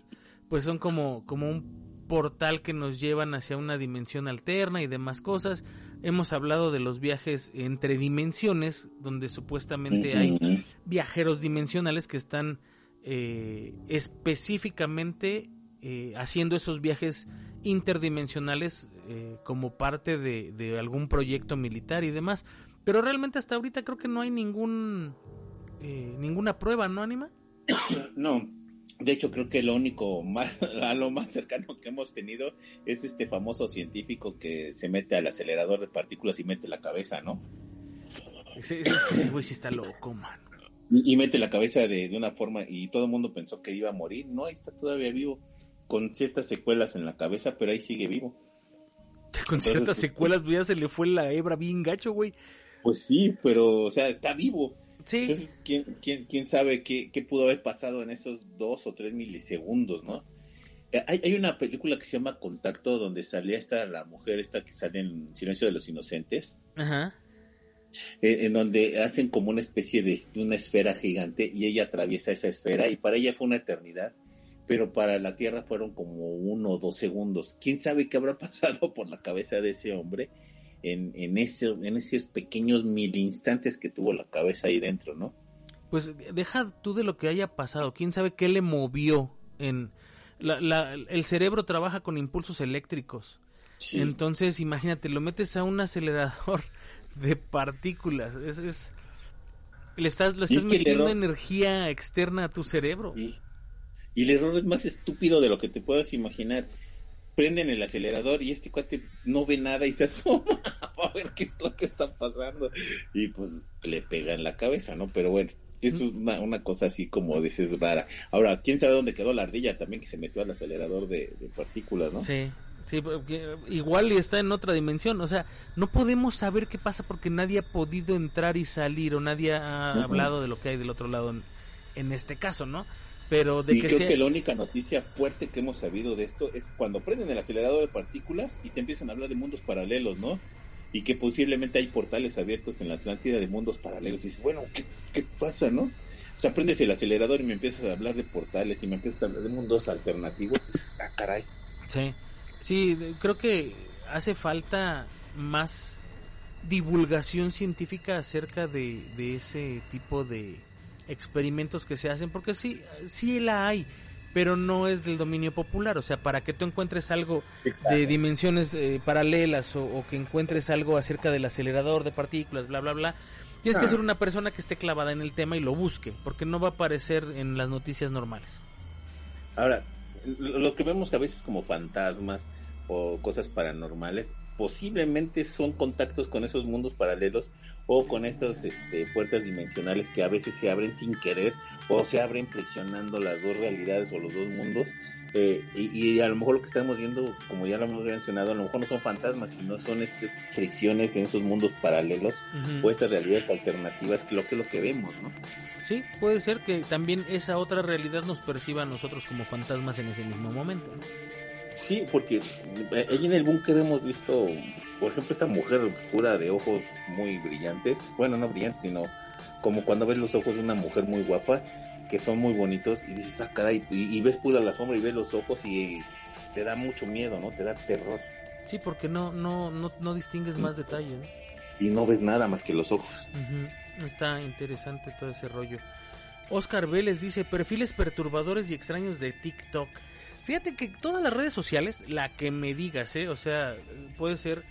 S3: pues son como, como un portal que nos llevan hacia una dimensión alterna y demás cosas. Hemos hablado de los viajes entre dimensiones, donde supuestamente hay viajeros dimensionales que están eh, específicamente eh, haciendo esos viajes interdimensionales eh, como parte de, algún proyecto militar y demás. Pero realmente hasta ahorita creo que no hay ningún eh, ninguna prueba, ¿no, Anima?
S2: No, de hecho creo que lo único más, a lo más cercano que hemos tenido es este famoso científico que se mete al acelerador de partículas y mete la cabeza, ¿no?
S3: Es, es que ese güey sí está loco, man.
S2: Y, mete la cabeza de, de, una forma y todo el mundo pensó que iba a morir. No, ahí está todavía vivo con ciertas secuelas en la cabeza, pero ahí sigue vivo.
S3: Con ciertas secuelas, pues, ya se le fue la hebra bien gacho, güey.
S2: Pues sí, pero, o sea, está vivo. Sí. Entonces, ¿quién, quién, quién sabe qué, qué, pudo haber pasado en esos dos o tres milisegundos, no? Eh, hay, hay, una película que se llama Contacto, donde salía esta, la mujer esta que sale en Silencio de los Inocentes. Ajá. Eh, en donde hacen como una especie de una esfera gigante y ella atraviesa esa esfera y para ella fue una eternidad pero para la Tierra fueron como uno o dos segundos. ¿Quién sabe qué habrá pasado por la cabeza de ese hombre en, en, ese, en esos pequeños mil instantes que tuvo la cabeza ahí dentro, no?
S3: Pues deja tú de lo que haya pasado. ¿Quién sabe qué le movió en... La, el cerebro trabaja con impulsos eléctricos. Entonces, imagínate, lo metes a un acelerador de partículas. Es, es le estás, le estás metiendo energía externa a tu cerebro.
S2: Y el error es más estúpido de lo que te puedas imaginar. Prenden el acelerador y este cuate no ve nada y se asoma a ver qué es lo que está pasando. Y pues le pega en la cabeza, ¿no? Pero bueno, eso es una, cosa así como dices rara. Ahora, ¿quién sabe dónde quedó la ardilla también que se metió al acelerador de, partículas, no?
S3: Sí. Sí, igual está en otra dimensión. O sea, no podemos saber qué pasa porque nadie ha podido entrar y salir o nadie ha hablado de lo que hay del otro lado en, en este caso, ¿no? Pero de
S2: y creo que la única noticia fuerte que hemos sabido de esto es cuando prenden el acelerador de partículas y te empiezan a hablar de mundos paralelos, ¿no? Y que posiblemente hay portales abiertos en la Atlántida de mundos paralelos. Y dices, bueno, ¿qué, qué pasa, no? O sea, prendes el acelerador y me empiezas a hablar de portales y me empiezas a hablar de mundos alternativos. Y dices, ah, caray.
S3: Sí, sí, creo que hace falta más divulgación científica acerca de, de ese tipo de, experimentos que se hacen, porque sí, sí la hay, pero no es del dominio popular. O sea, para que tú encuentres algo de dimensiones eh, paralelas o, que encuentres algo acerca del acelerador de partículas, bla, bla, bla, tienes que ah. ser una persona que esté clavada en el tema y lo busque, porque no va a aparecer en las noticias normales.
S2: Ahora, lo que vemos a veces como fantasmas o cosas paranormales, posiblemente son contactos con esos mundos paralelos o con esas este, puertas dimensionales que a veces se abren sin querer o se abren flexionando las dos realidades o los dos mundos. Eh, y, a lo mejor lo que estamos viendo, como ya lo hemos mencionado, a lo mejor no son fantasmas, sino son este, fricciones en esos mundos paralelos o estas realidades alternativas, que lo que es lo que vemos, ¿no?
S3: Sí, puede ser que también esa otra realidad nos perciba a nosotros como fantasmas en ese mismo momento.
S2: Sí, porque eh, ahí en el búnker hemos visto, por ejemplo, esta mujer oscura de ojos muy brillantes, bueno, no brillantes, sino como cuando ves los ojos de una mujer muy guapa, que son muy bonitos, y dices, ah, caray, y, ves pura la sombra y ves los ojos y te da mucho miedo, ¿no? Te da terror.
S3: Sí, porque no, no, no, no distingues más detalle, ¿no?
S2: Y no ves nada más que los ojos.
S3: Está interesante todo ese rollo. Oscar Vélez dice, perfiles perturbadores y extraños de TikTok. Fíjate que todas las redes sociales, la que me digas, ¿eh? O sea, puede ser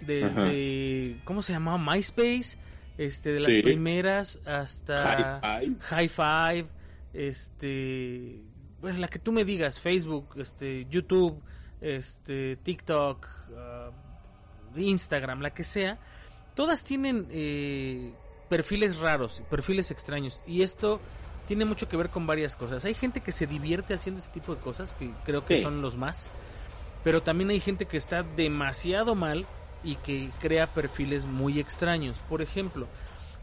S3: desde, ¿cómo se llamaba? MySpace, este, de las primeras hasta
S2: High
S3: Five. High Five, este, pues la que tú me digas, Facebook, este, YouTube, este, TikTok, ah, Instagram, la que sea, todas tienen eh, perfiles raros, perfiles extraños. Y esto tiene mucho que ver con varias cosas. Hay gente que se divierte haciendo ese tipo de cosas, que creo que son los más. Pero también hay gente que está demasiado mal y que crea perfiles muy extraños. Por ejemplo,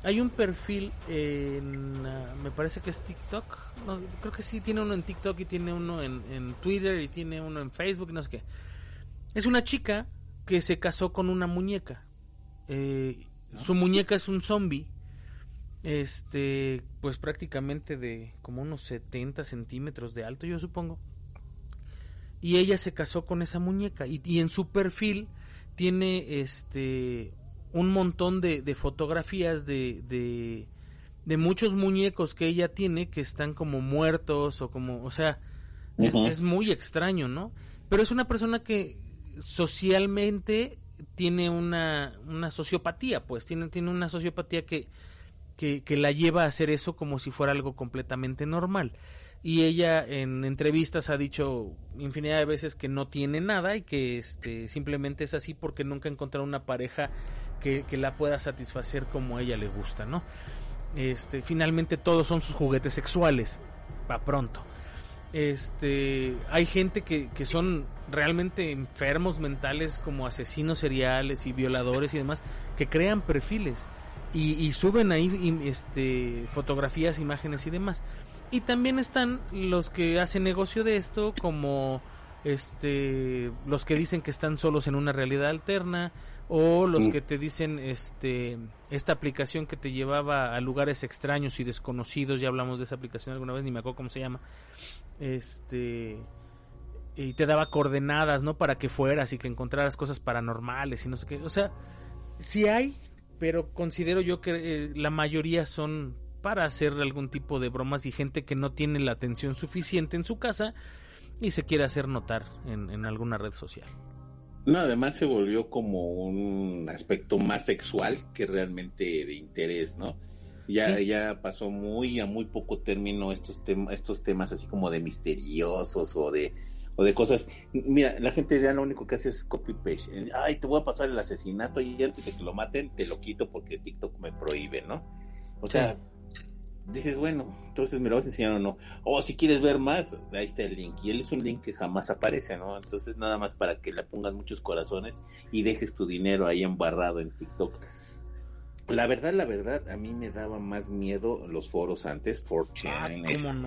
S3: hay un perfil en, ah, me parece que es TikTok, creo que sí, tiene uno en TikTok y tiene uno en, Twitter y tiene uno en Facebook, no sé qué. Es una chica que se casó con una muñeca. Eh, su muñeca es un zombie este, pues prácticamente de como unos 70 centímetros de alto, yo supongo. Y ella se casó con esa muñeca y, en su perfil tiene este un montón de, fotografías de, de, muchos muñecos que ella tiene que están como muertos o como, o sea, es, es, muy extraño, ¿no? Pero es una persona que socialmente tiene una, una sociopatía, pues tiene, tiene una sociopatía que, que, la lleva a hacer eso como si fuera algo completamente normal. Y ella en entrevistas ha dicho infinidad de veces que no tiene nada y que este, simplemente es así porque nunca ha encontrado una pareja que, que la pueda satisfacer como a ella le gusta, ¿no? Este, finalmente todos son sus juguetes sexuales, va pronto. Este, hay gente que, que son realmente enfermos mentales como asesinos seriales y violadores y demás que crean perfiles y, suben ahí este, fotografías, imágenes y demás. Y también están los que hacen negocio de esto, como este, los que dicen que están solos en una realidad alterna, o los mm. que te dicen este, esta aplicación que te llevaba a lugares extraños y desconocidos, ya hablamos de esa aplicación alguna vez, ni me acuerdo cómo se llama, este, y te daba coordenadas, ¿no? Para que fueras y que encontraras cosas paranormales y no sé qué, o sea, si hay pero considero yo que eh, la mayoría son para hacer algún tipo de bromas y gente que no tiene la atención suficiente en su casa y se quiere hacer notar en, alguna red social.
S2: No, además se volvió como un aspecto más sexual que realmente de interés, ¿no? Ya, ya pasó muy a muy poco término estos, temas estos temas así como de misteriosos o de o de cosas. Mira, la gente ya lo único que hace es copy paste. Ay, te voy a pasar el asesinato y antes de que lo maten te lo quito porque TikTok me prohíbe, ¿no? O sea, dices, bueno, entonces me lo vas a enseñar o no. O si quieres ver más, ahí está el link. Y él es un link que jamás aparece, ¿no? Entonces nada más para que le pongas muchos corazones y dejes tu dinero ahí embarrado en TikTok. La verdad, la verdad, a mí me daba más miedo los foros antes, 4chan, ah,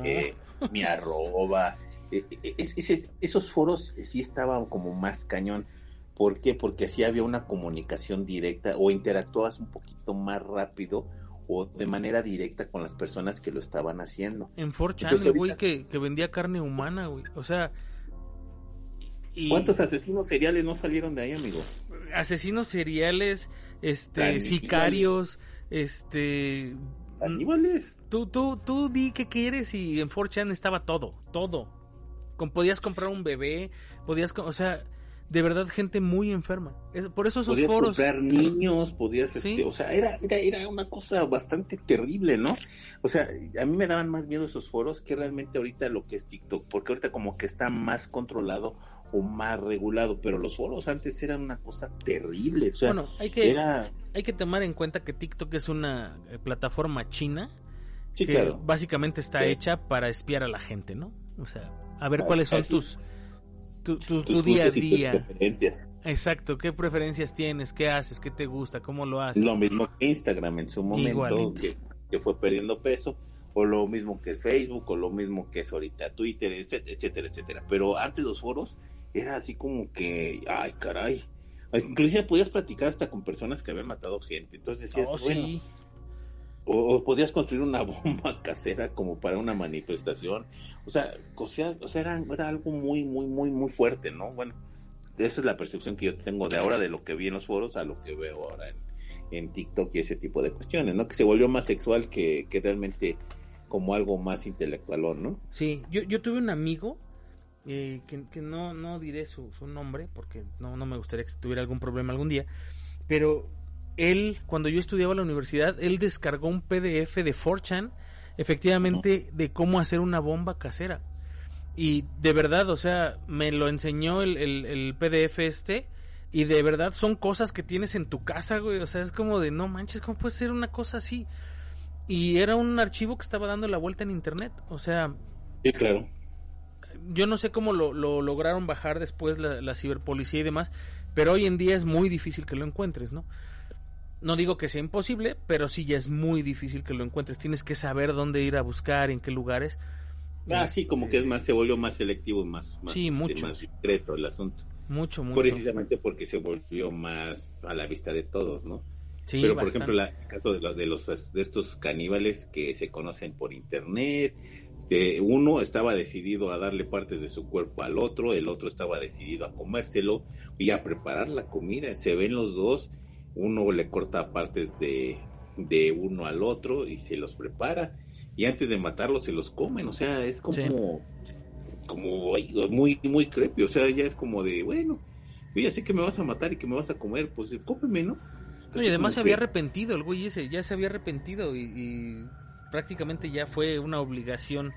S2: este, mi arroba, eh, eh, esos foros sí estaban como más cañón. ¿Por qué? Porque así había una comunicación directa o interactuabas un poquito más rápido o de manera directa con las personas que lo estaban haciendo.
S3: En 4chan, güey, que, vendía carne humana, güey. O sea...
S2: ¿Cuántos asesinos seriales no salieron de ahí, amigo?
S3: Asesinos seriales, este, sicarios, este...
S2: Aníbales.
S3: Tú, tú, tú di que quieres y en 4chan estaba todo, todo podías comprar un bebé, podías, o sea, de verdad gente muy enferma. por eso esos
S2: podías
S3: foros.
S2: comprar niños, podías, este, o sea, era, era, era una cosa bastante terrible, ¿no? O sea, a mí me daban más miedo esos foros que realmente ahorita lo que es TikTok, porque ahorita como que está más controlado o más regulado, pero los foros antes eran una cosa terrible. O sea,
S3: bueno, hay que, hay que tomar en cuenta que TikTok es una eh, plataforma china que básicamente está hecha para espiar a la gente, ¿no? O sea, a ver cuáles son tus tu, día a día. preferencias. Exacto, qué preferencias tienes, qué haces, qué te gusta, cómo lo haces.
S2: Lo mismo que Instagram en su momento, que, fue perdiendo peso, o lo mismo que Facebook, o lo mismo que es ahorita Twitter, etcétera, etcétera. Pero antes los foros era así como que, ay, caray. Inclusive podías platicar hasta con personas que habían matado gente. Entonces decías, oh, bueno, o, podías construir una bomba casera como para una manifestación. O sea, o sea, era, algo muy, muy, muy, muy fuerte, ¿no? Bueno, esa es la percepción que yo tengo de ahora de lo que vi en los foros a lo que veo ahora en, TikTok y ese tipo de cuestiones, ¿no? Que se volvió más sexual que, que realmente como algo más intelectual, ¿no?
S3: Sí, yo, yo tuve un amigo eh, que, que, no, no diré su, su nombre porque no, no me gustaría que tuviera algún problema algún día, pero él, cuando yo estudiaba en la universidad, él descargó un PDF de 4chan, efectivamente, de cómo hacer una bomba casera. Y de verdad, o sea, me lo enseñó el, el, el PDF este. Y de verdad son cosas que tienes en tu casa, güey. O sea, es como de, no manches, ¿cómo puede ser una cosa así? Y era un archivo que estaba dando la vuelta en internet. O sea...
S2: Sí, claro.
S3: Yo no sé cómo lo, lo lograron bajar después la, la, ciberpolicía y demás, pero hoy en día es muy difícil que lo encuentres, ¿no? No digo que sea imposible, pero sí ya es muy difícil que lo encuentres. Tienes que saber dónde ir a buscar, en qué lugares.
S2: Ah, sí, como que es más, se volvió más selectivo, más, más,
S3: Sí,
S2: este,
S3: mucho.
S2: más discreto el asunto.
S3: Mucho, mucho.
S2: Precisamente porque se volvió más a la vista de todos, ¿no?
S3: Sí,
S2: Pero por ejemplo, la- el caso de los, de los de estos caníbales que se conocen por internet, que uno estaba decidido a darle partes de su cuerpo al otro, el otro estaba decidido a comérselo y a preparar la comida. Se ven los dos, uno le corta partes de, de uno al otro y se los prepara y antes de matarlos se los comen. O sea, es como
S3: Sí.
S2: como muy muy creepy. O sea, ya es como de bueno. Yo ya sé que me vas a matar y que me vas a comer, pues cómeme, ¿no?
S3: No, y además se había
S2: que-
S3: arrepentido, el güey ese, ya se había arrepentido y, y prácticamente ya fue una obligación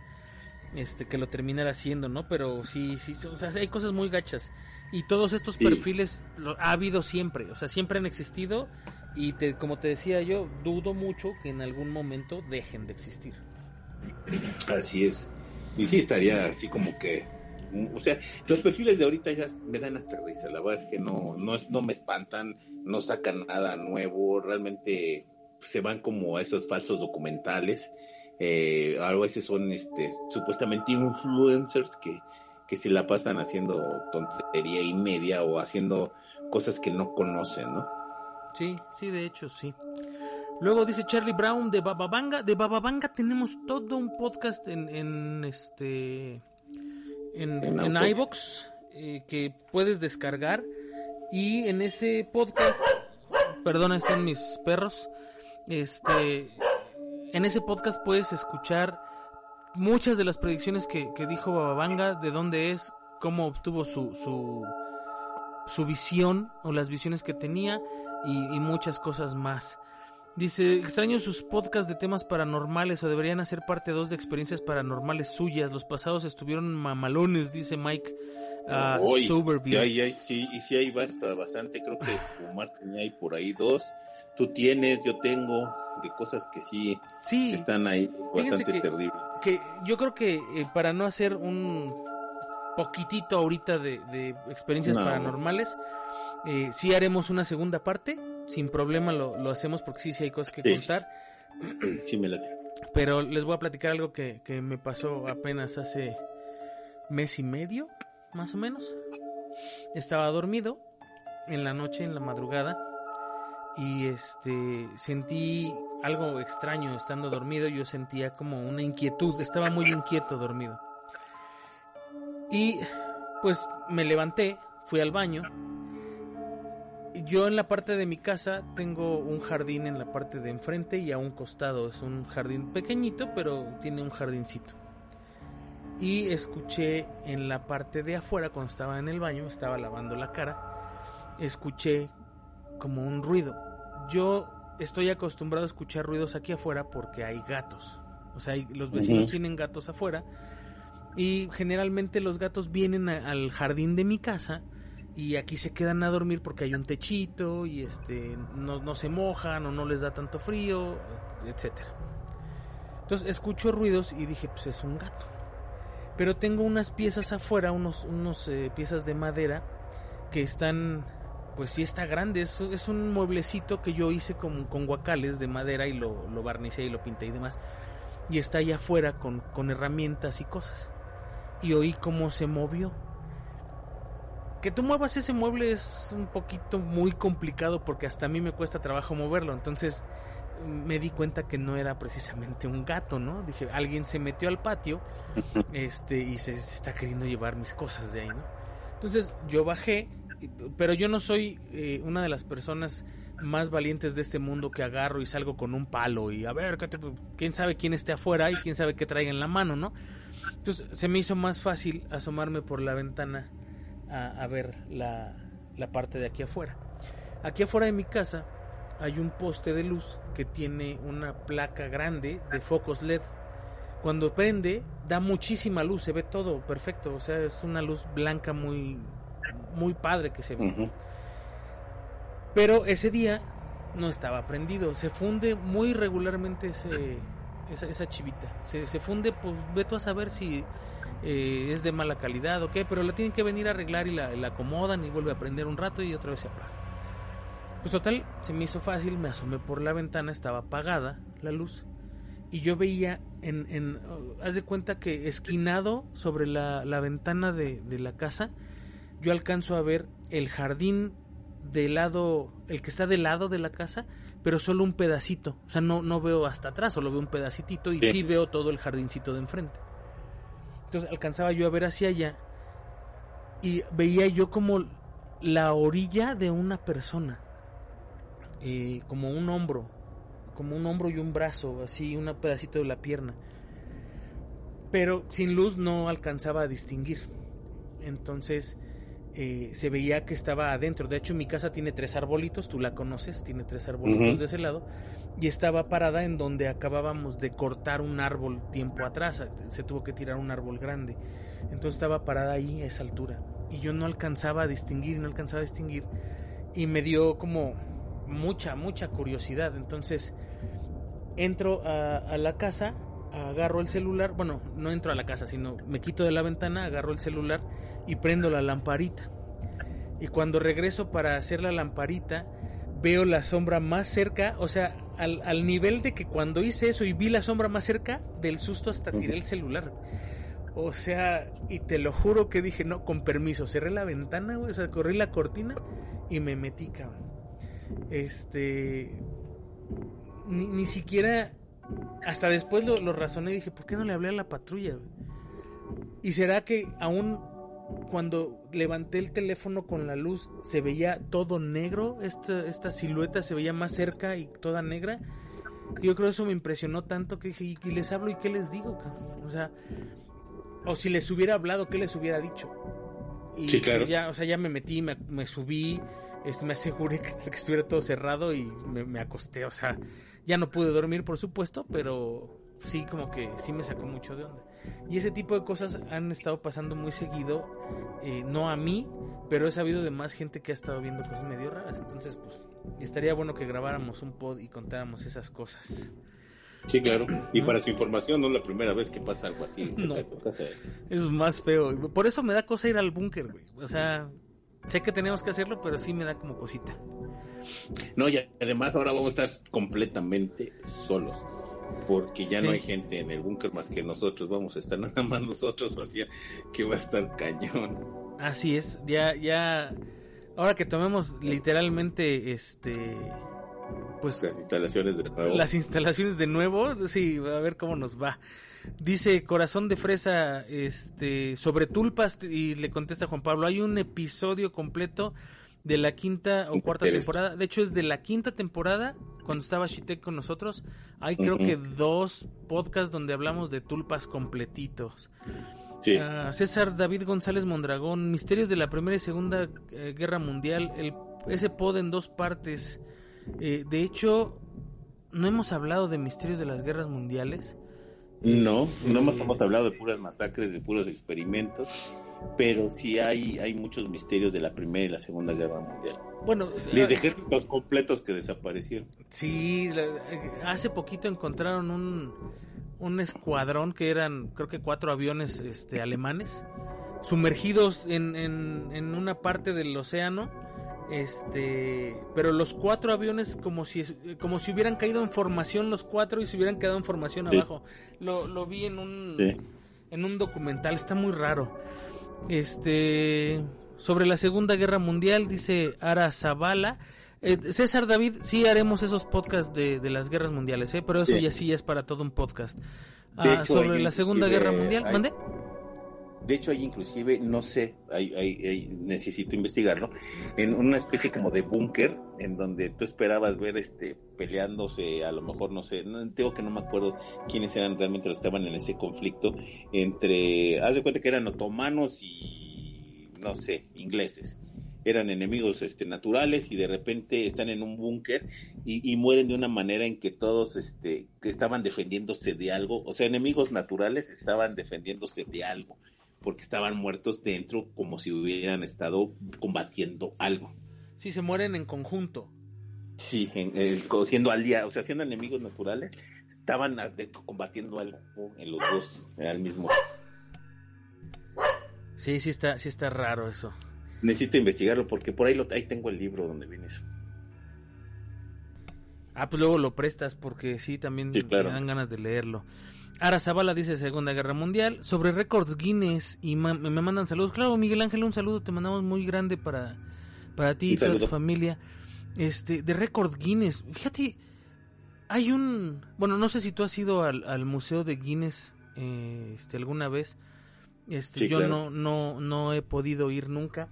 S3: este que lo terminara haciendo, ¿no? Pero sí, sí, o sea, hay cosas muy gachas y todos estos
S2: Sí.
S3: perfiles lo, ha habido siempre, o sea, siempre han existido y te, como te decía yo, dudo mucho que en algún momento dejen de existir.
S2: Así es. Y sí, estaría así como que. O sea, los perfiles de ahorita ya me dan hasta risa. La verdad es que no, no, no me espantan, no sacan nada nuevo. Realmente se van como a esos falsos documentales. Eh, a veces son este, supuestamente influencers que, que se la pasan haciendo tontería y media o haciendo cosas que no conocen, ¿no?
S3: Sí, sí, de hecho, sí. Luego dice Charlie Brown de Bababanga. De Bababanga tenemos todo un podcast en, en este en,
S2: En
S3: iBox eh, que puedes descargar y en ese podcast, perdona, están mis perros. Este, en ese podcast puedes escuchar muchas de las predicciones que, que dijo Bababanga, de dónde es, cómo obtuvo su, su, su visión o las visiones que tenía y, y muchas cosas más. Dice, extraño sus podcasts de temas paranormales o deberían hacer parte 2 de experiencias paranormales suyas. Los pasados estuvieron mamalones, dice Mike uh,
S2: Hoy,
S3: Soberview.
S2: ya, ya, sí, y sí hay basta- bastante, creo que Omar tenía ahí por ahí dos, tú tienes, yo tengo, de cosas que sí
S3: Sí,
S2: están ahí bastante
S3: que-
S2: terribles.
S3: que yo creo que eh, para no hacer un poquitito ahorita de, de experiencias
S2: No.
S3: paranormales, eh, sí haremos una segunda parte, sin problema lo, lo hacemos porque sí, sí hay cosas que
S2: Sí.
S3: contar.
S2: Sí, me late.
S3: Pero les voy a platicar algo que, que me pasó apenas hace mes y medio, más o menos. Estaba dormido en la noche, en la madrugada, y este sentí algo extraño estando dormido. Yo sentía como una inquietud, estaba muy inquieto dormido. Y pues me levanté, fui al baño. Yo en la parte de mi casa tengo un jardín en la parte de enfrente y a un costado. Es un jardín pequeñito, pero tiene un jardincito. Y escuché en la parte de afuera, cuando estaba en el baño, estaba lavando la cara, escuché como un ruido. Yo estoy acostumbrado a escuchar ruidos aquí afuera porque hay gatos. O sea, hay- los vecinos tienen gatos afuera. Y generalmente los gatos vienen a- al jardín de mi casa y aquí se quedan a dormir porque hay un techito y este no, no se mojan o no les da tanto frío, etcétera. Entonces escucho ruidos y dije, pues es un gato. Pero tengo unas piezas afuera, unos, unos eh, piezas de madera que están, pues sí está grande, es, es un mueblecito que yo hice con, con guacales de madera y lo, lo barnicé y lo pinté y demás. Y está allá afuera con, con herramientas y cosas. Y oí cómo se movió que tú muevas ese mueble es un poquito muy complicado porque hasta a mí me cuesta trabajo moverlo. Entonces me di cuenta que no era precisamente un gato, ¿no? Dije, alguien se metió al patio este y se, se está queriendo llevar mis cosas de ahí, ¿no? Entonces yo bajé, pero yo no soy eh, una de las personas más valientes de este mundo que agarro y salgo con un palo y a ver, ¿qué te- quién sabe quién esté afuera y quién sabe qué traiga en la mano, ¿no? Entonces se me hizo más fácil asomarme por la ventana a, a ver la, la parte de aquí afuera. Aquí afuera de mi casa hay un poste de luz que tiene una placa grande de focos LED. cuando prende, da muchísima luz, se ve todo perfecto, o sea, es una luz blanca muy, muy padre que se ve. Pero ese día no estaba prendido, se funde muy regularmente ese, esa, esa chivita, se, se funde, pues ve a saber si eh, es de mala calidad o qué, pero la tienen que venir a arreglar y la, la acomodan y vuelve a prender un rato y otra vez se apaga. Pues total, se me hizo fácil, me asomé por la ventana, estaba apagada la luz y yo veía en, en haz de cuenta que esquinado sobre la, la ventana de, de, la casa, yo alcanzo a ver el jardín del lado, el que está del lado de la casa, pero solo un pedacito, o sea, no, no veo hasta atrás, solo veo un pedacitito y sí, sí veo todo el jardincito de enfrente. Entonces alcanzaba yo a ver hacia allá y veía yo como la orilla de una persona, eh, como un hombro, como un hombro y un brazo, así un pedacito de la pierna. Pero sin luz no alcanzaba a distinguir. Entonces eh, se veía que estaba adentro. De hecho, mi casa tiene tres arbolitos, tú la conoces, tiene tres arbolitos uh -huh. de ese lado. Y estaba parada en donde acabábamos de cortar un árbol tiempo atrás. Se tuvo que tirar un árbol grande. Entonces estaba parada ahí a esa altura. Y yo no alcanzaba a distinguir, no alcanzaba a distinguir. Y me dio como mucha, mucha curiosidad. Entonces entro a, a, la casa, agarro el celular, bueno, no entro a la casa, sino me quito de la ventana, agarro el celular y prendo la lamparita. Y cuando regreso para hacer la lamparita, veo la sombra más cerca, o sea, al, al nivel de que cuando hice eso y vi la sombra más cerca, del susto hasta tiré el celular. O sea, y te lo juro que dije, no, con permiso, cerré la ventana, güey, o sea, corrí la cortina y me metí, cabrón. Este, ni, ni siquiera hasta después lo, lo, razoné y dije, ¿por qué no le hablé a la patrulla? Y será que aún cuando levanté el teléfono con la luz se veía todo negro, esta, esta silueta se veía más cerca y toda negra. Y yo creo que eso me impresionó tanto que dije, ¿y les hablo y qué les digo? Cabrón? O sea, o si les hubiera hablado, ¿qué les hubiera dicho? Y
S2: sí, claro.
S3: ya, o sea, ya me metí, me, me subí, este, me aseguré que, que, estuviera todo cerrado y me, me acosté, o sea, ya no pude dormir, por supuesto, pero sí como que sí me sacó mucho de onda. Y ese tipo de cosas han estado pasando muy seguido, eh, no a mí, pero he sabido de más gente que ha estado viendo cosas medio raras. Entonces, pues, estaría bueno que grabáramos un pod y contáramos esas cosas.
S2: Sí, claro. Y para su información, no es la primera vez que pasa algo así.
S3: No, es más feo. Por eso me da cosa ir al búnker, güey. O sea, sé que tenemos que hacerlo, pero sí me da como cosita.
S2: No, y además ahora vamos a estar completamente solos. Porque ya sí. no hay gente en el búnker más que nosotros. Vamos a estar nada más nosotros, así que va a estar cañón.
S3: Así es, ya, ya. Ahora que tomemos literalmente este. Pues
S2: las instalaciones de nuevo.
S3: Las instalaciones de nuevo, sí, a ver cómo nos va. Dice Corazón de Fresa este sobre tulpas y le contesta Juan Pablo, hay un episodio completo de la quinta o cuarta temporada. De hecho, es de la quinta temporada, cuando estaba Shitek con nosotros. Hay creo uh -huh. que dos podcasts donde hablamos de tulpas completitos.
S2: Sí.
S3: Uh, César David González Mondragón, Misterios de la Primera y Segunda eh, Guerra Mundial. El, ese pod en dos partes. Eh, de hecho, no hemos hablado de misterios de las guerras mundiales.
S2: No, no hemos, hemos hablado de puras masacres, de puros experimentos pero sí hay, hay muchos misterios de la Primera y la Segunda Guerra Mundial.
S3: Bueno,
S2: de ejércitos completos que desaparecieron.
S3: Sí, hace poquito encontraron un, un escuadrón que eran, creo que cuatro aviones este, alemanes, sumergidos en, en, en una parte del océano. Este, pero los cuatro aviones como si como si hubieran caído en formación los cuatro y se hubieran quedado en formación sí. abajo. Lo, lo vi en un sí. en un documental, está muy raro. Este sobre la Segunda Guerra Mundial dice Ara Zavala. Eh, César David, sí haremos esos podcasts de, de las guerras mundiales, ¿eh? pero eso sí. ya sí es para todo un podcast. Ah, hecho, sobre la Segunda Guerra Mundial,
S2: hay,
S3: ¿mande?
S2: De hecho, hay inclusive, no sé, hay, necesito investigarlo, en una especie como de búnker, en donde tú esperabas ver este peleándose, a lo mejor, no sé, no, tengo que no me acuerdo quiénes eran realmente los que estaban en ese conflicto, entre, haz de cuenta que eran otomanos y, no sé, ingleses. Eran enemigos este, naturales y de repente están en un búnker y, mueren de una manera en que todos este, que estaban defendiéndose de algo, o sea, enemigos naturales estaban defendiéndose de algo, porque estaban muertos dentro como si hubieran estado combatiendo algo.
S3: Sí, se mueren en conjunto.
S2: Sí, en, siendo aliados, o sea, siendo enemigos naturales, estaban combatiendo algo en los dos al mismo
S3: Sí, sí está, sí está raro eso.
S2: Necesito investigarlo porque por ahí lo, ahí tengo el libro donde viene eso.
S3: Ah, pues luego lo prestas porque sí, también me dan ganas de leerlo. Ara Zavala dice Segunda Guerra Mundial. Sobre récords Guinness y me mandan saludos. Claro, Miguel Ángel, un saludo. Te mandamos muy grande para, para ti y toda tu familia. Este, de récord Guinness. Fíjate, hay un... Bueno, no sé si tú has ido al, al Museo de Guinness eh, este, alguna vez. Este, yo no, no, no he podido ir nunca.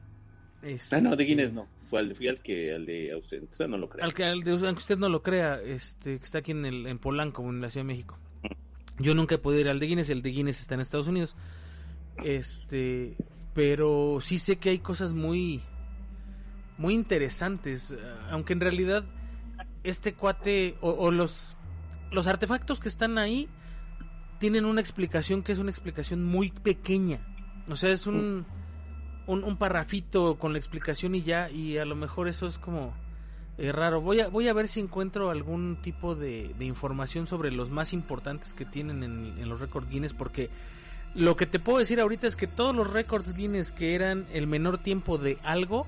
S2: Este, ah, no, de Guinness no. Fue al, fui al que al de usted, usted no lo crea.
S3: Al que, al de, aunque usted no lo crea, este, que está aquí en, el, en Polanco, en la Ciudad de México. Yo nunca he podido ir al de Guinness, el de Guinness está en Estados Unidos. Este, pero sí sé que hay cosas muy, muy interesantes, aunque en realidad este cuate o, o los, los artefactos que están ahí tienen una explicación que es una explicación muy pequeña. O sea, es un, un, parrafito con la explicación y ya, y a lo mejor eso es como eh, raro. Voy a, voy a ver si encuentro algún tipo de, información sobre los más importantes que tienen en, en los récords Guinness, porque lo que te puedo decir ahorita es que todos los récords Guinness que eran el menor tiempo de algo,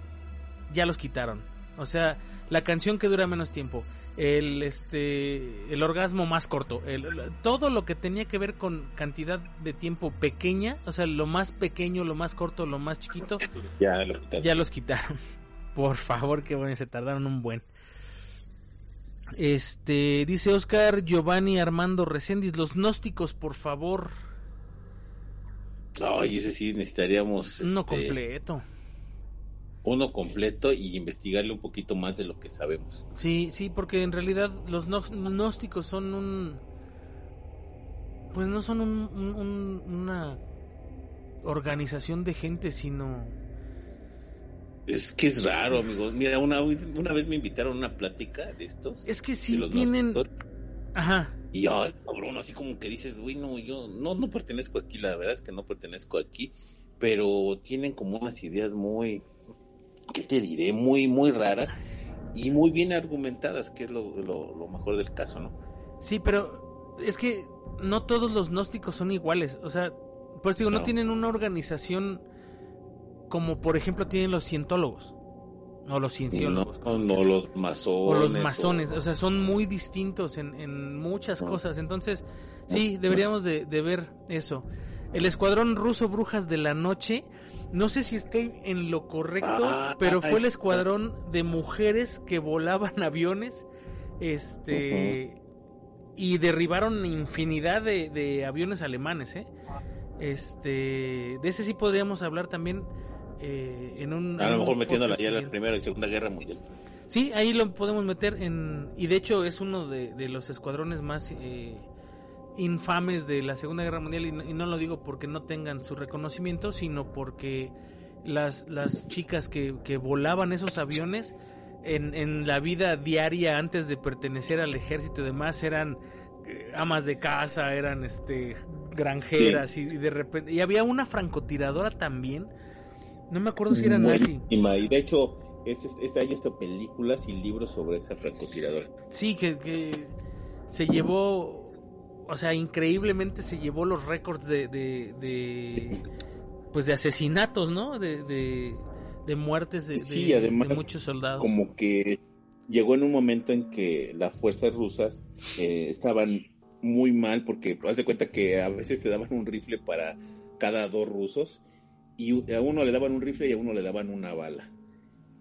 S3: ya los quitaron. O sea, la canción que dura menos tiempo, el este el orgasmo más corto, el, todo lo que tenía que ver con cantidad de tiempo pequeña, o sea, lo más pequeño, lo más corto, lo más chiquito, ya, ya los quitaron. Por favor, que bueno, se tardaron un buen. Este, dice Oscar Giovanni Armando Recendis, los gnósticos, por favor.
S2: Ay, ese sí necesitaríamos.
S3: No este, completo
S2: uno completo y investigarle un poquito más de lo que sabemos.
S3: Sí, sí, porque en realidad los gnósticos son un... Pues no son un, una organización de gente, sino...
S2: Es que es raro, amigos. Mira, una, una vez me invitaron a una plática de estos.
S3: Es que sí tienen... Ajá.
S2: Y ay, cabrón, así como que dices, uy, no, yo no, no pertenezco aquí, la verdad es que no pertenezco aquí, pero tienen como unas ideas muy, ¿qué te diré? Muy, muy raras y muy bien argumentadas, que es lo, lo, mejor del caso, ¿no?
S3: Sí, pero es que no todos los gnósticos son iguales, o sea, pues digo, no, tienen una organización como por ejemplo tienen los cientólogos o los cienciólogos.
S2: No, no los masones.
S3: O los masones, o, sea, son muy distintos en, en muchas cosas. Entonces, sí, deberíamos de, de, ver eso. El escuadrón ruso Brujas de la Noche no sé si estoy en lo correcto, ah, pero fue el escuadrón de mujeres que volaban aviones, este, y derribaron infinidad de, aviones alemanes, ¿eh? Este, de ese sí podríamos hablar también eh, en un.
S2: A lo mejor metiéndolo ahí en la Primera y Segunda Guerra Mundial.
S3: Sí, ahí lo podemos meter en, y de hecho es uno de, de los escuadrones más eh, infames de la Segunda Guerra Mundial y no, lo digo porque no tengan su reconocimiento, sino porque las, las chicas que, que volaban esos aviones en, en, la vida diaria antes de pertenecer al ejército y demás eran eh, amas de casa, eran este granjeras y, de repente y había una francotiradora también. No me acuerdo si era nazi.
S2: Y de hecho este, este, hay esta películas y libros sobre esa francotiradora.
S3: Sí, que, que se llevó o sea, increíblemente se llevó los récords de, de, pues de asesinatos, ¿no? De, de, muertes de,
S2: sí, además,
S3: muchos soldados.
S2: Como que llegó en un momento en que las fuerzas rusas eh, estaban muy mal porque haz de cuenta que a veces te daban un rifle para cada dos rusos y a uno le daban un rifle y a uno le daban una bala.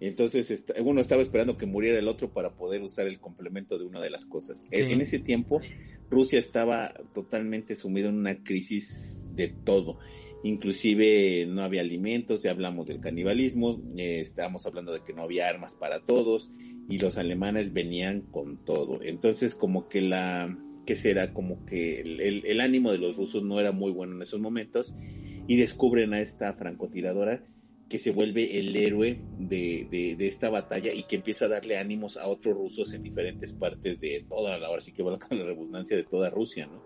S2: Entonces uno estaba esperando que muriera el otro para poder usar el complemento de una de las cosas. En, ese tiempo Rusia estaba totalmente sumida en una crisis de todo. Inclusive no había alimentos, ya hablamos del canibalismo, eh, estábamos hablando de que no había armas para todos y los alemanes venían con todo. Entonces como que la, que será como que el, el ánimo de los rusos no era muy bueno en esos momentos y descubren a esta francotiradora que se vuelve el héroe de, de, esta batalla y que empieza a darle ánimos a otros rusos en diferentes partes de toda, ahora sí que va con la redundancia de toda Rusia, ¿no?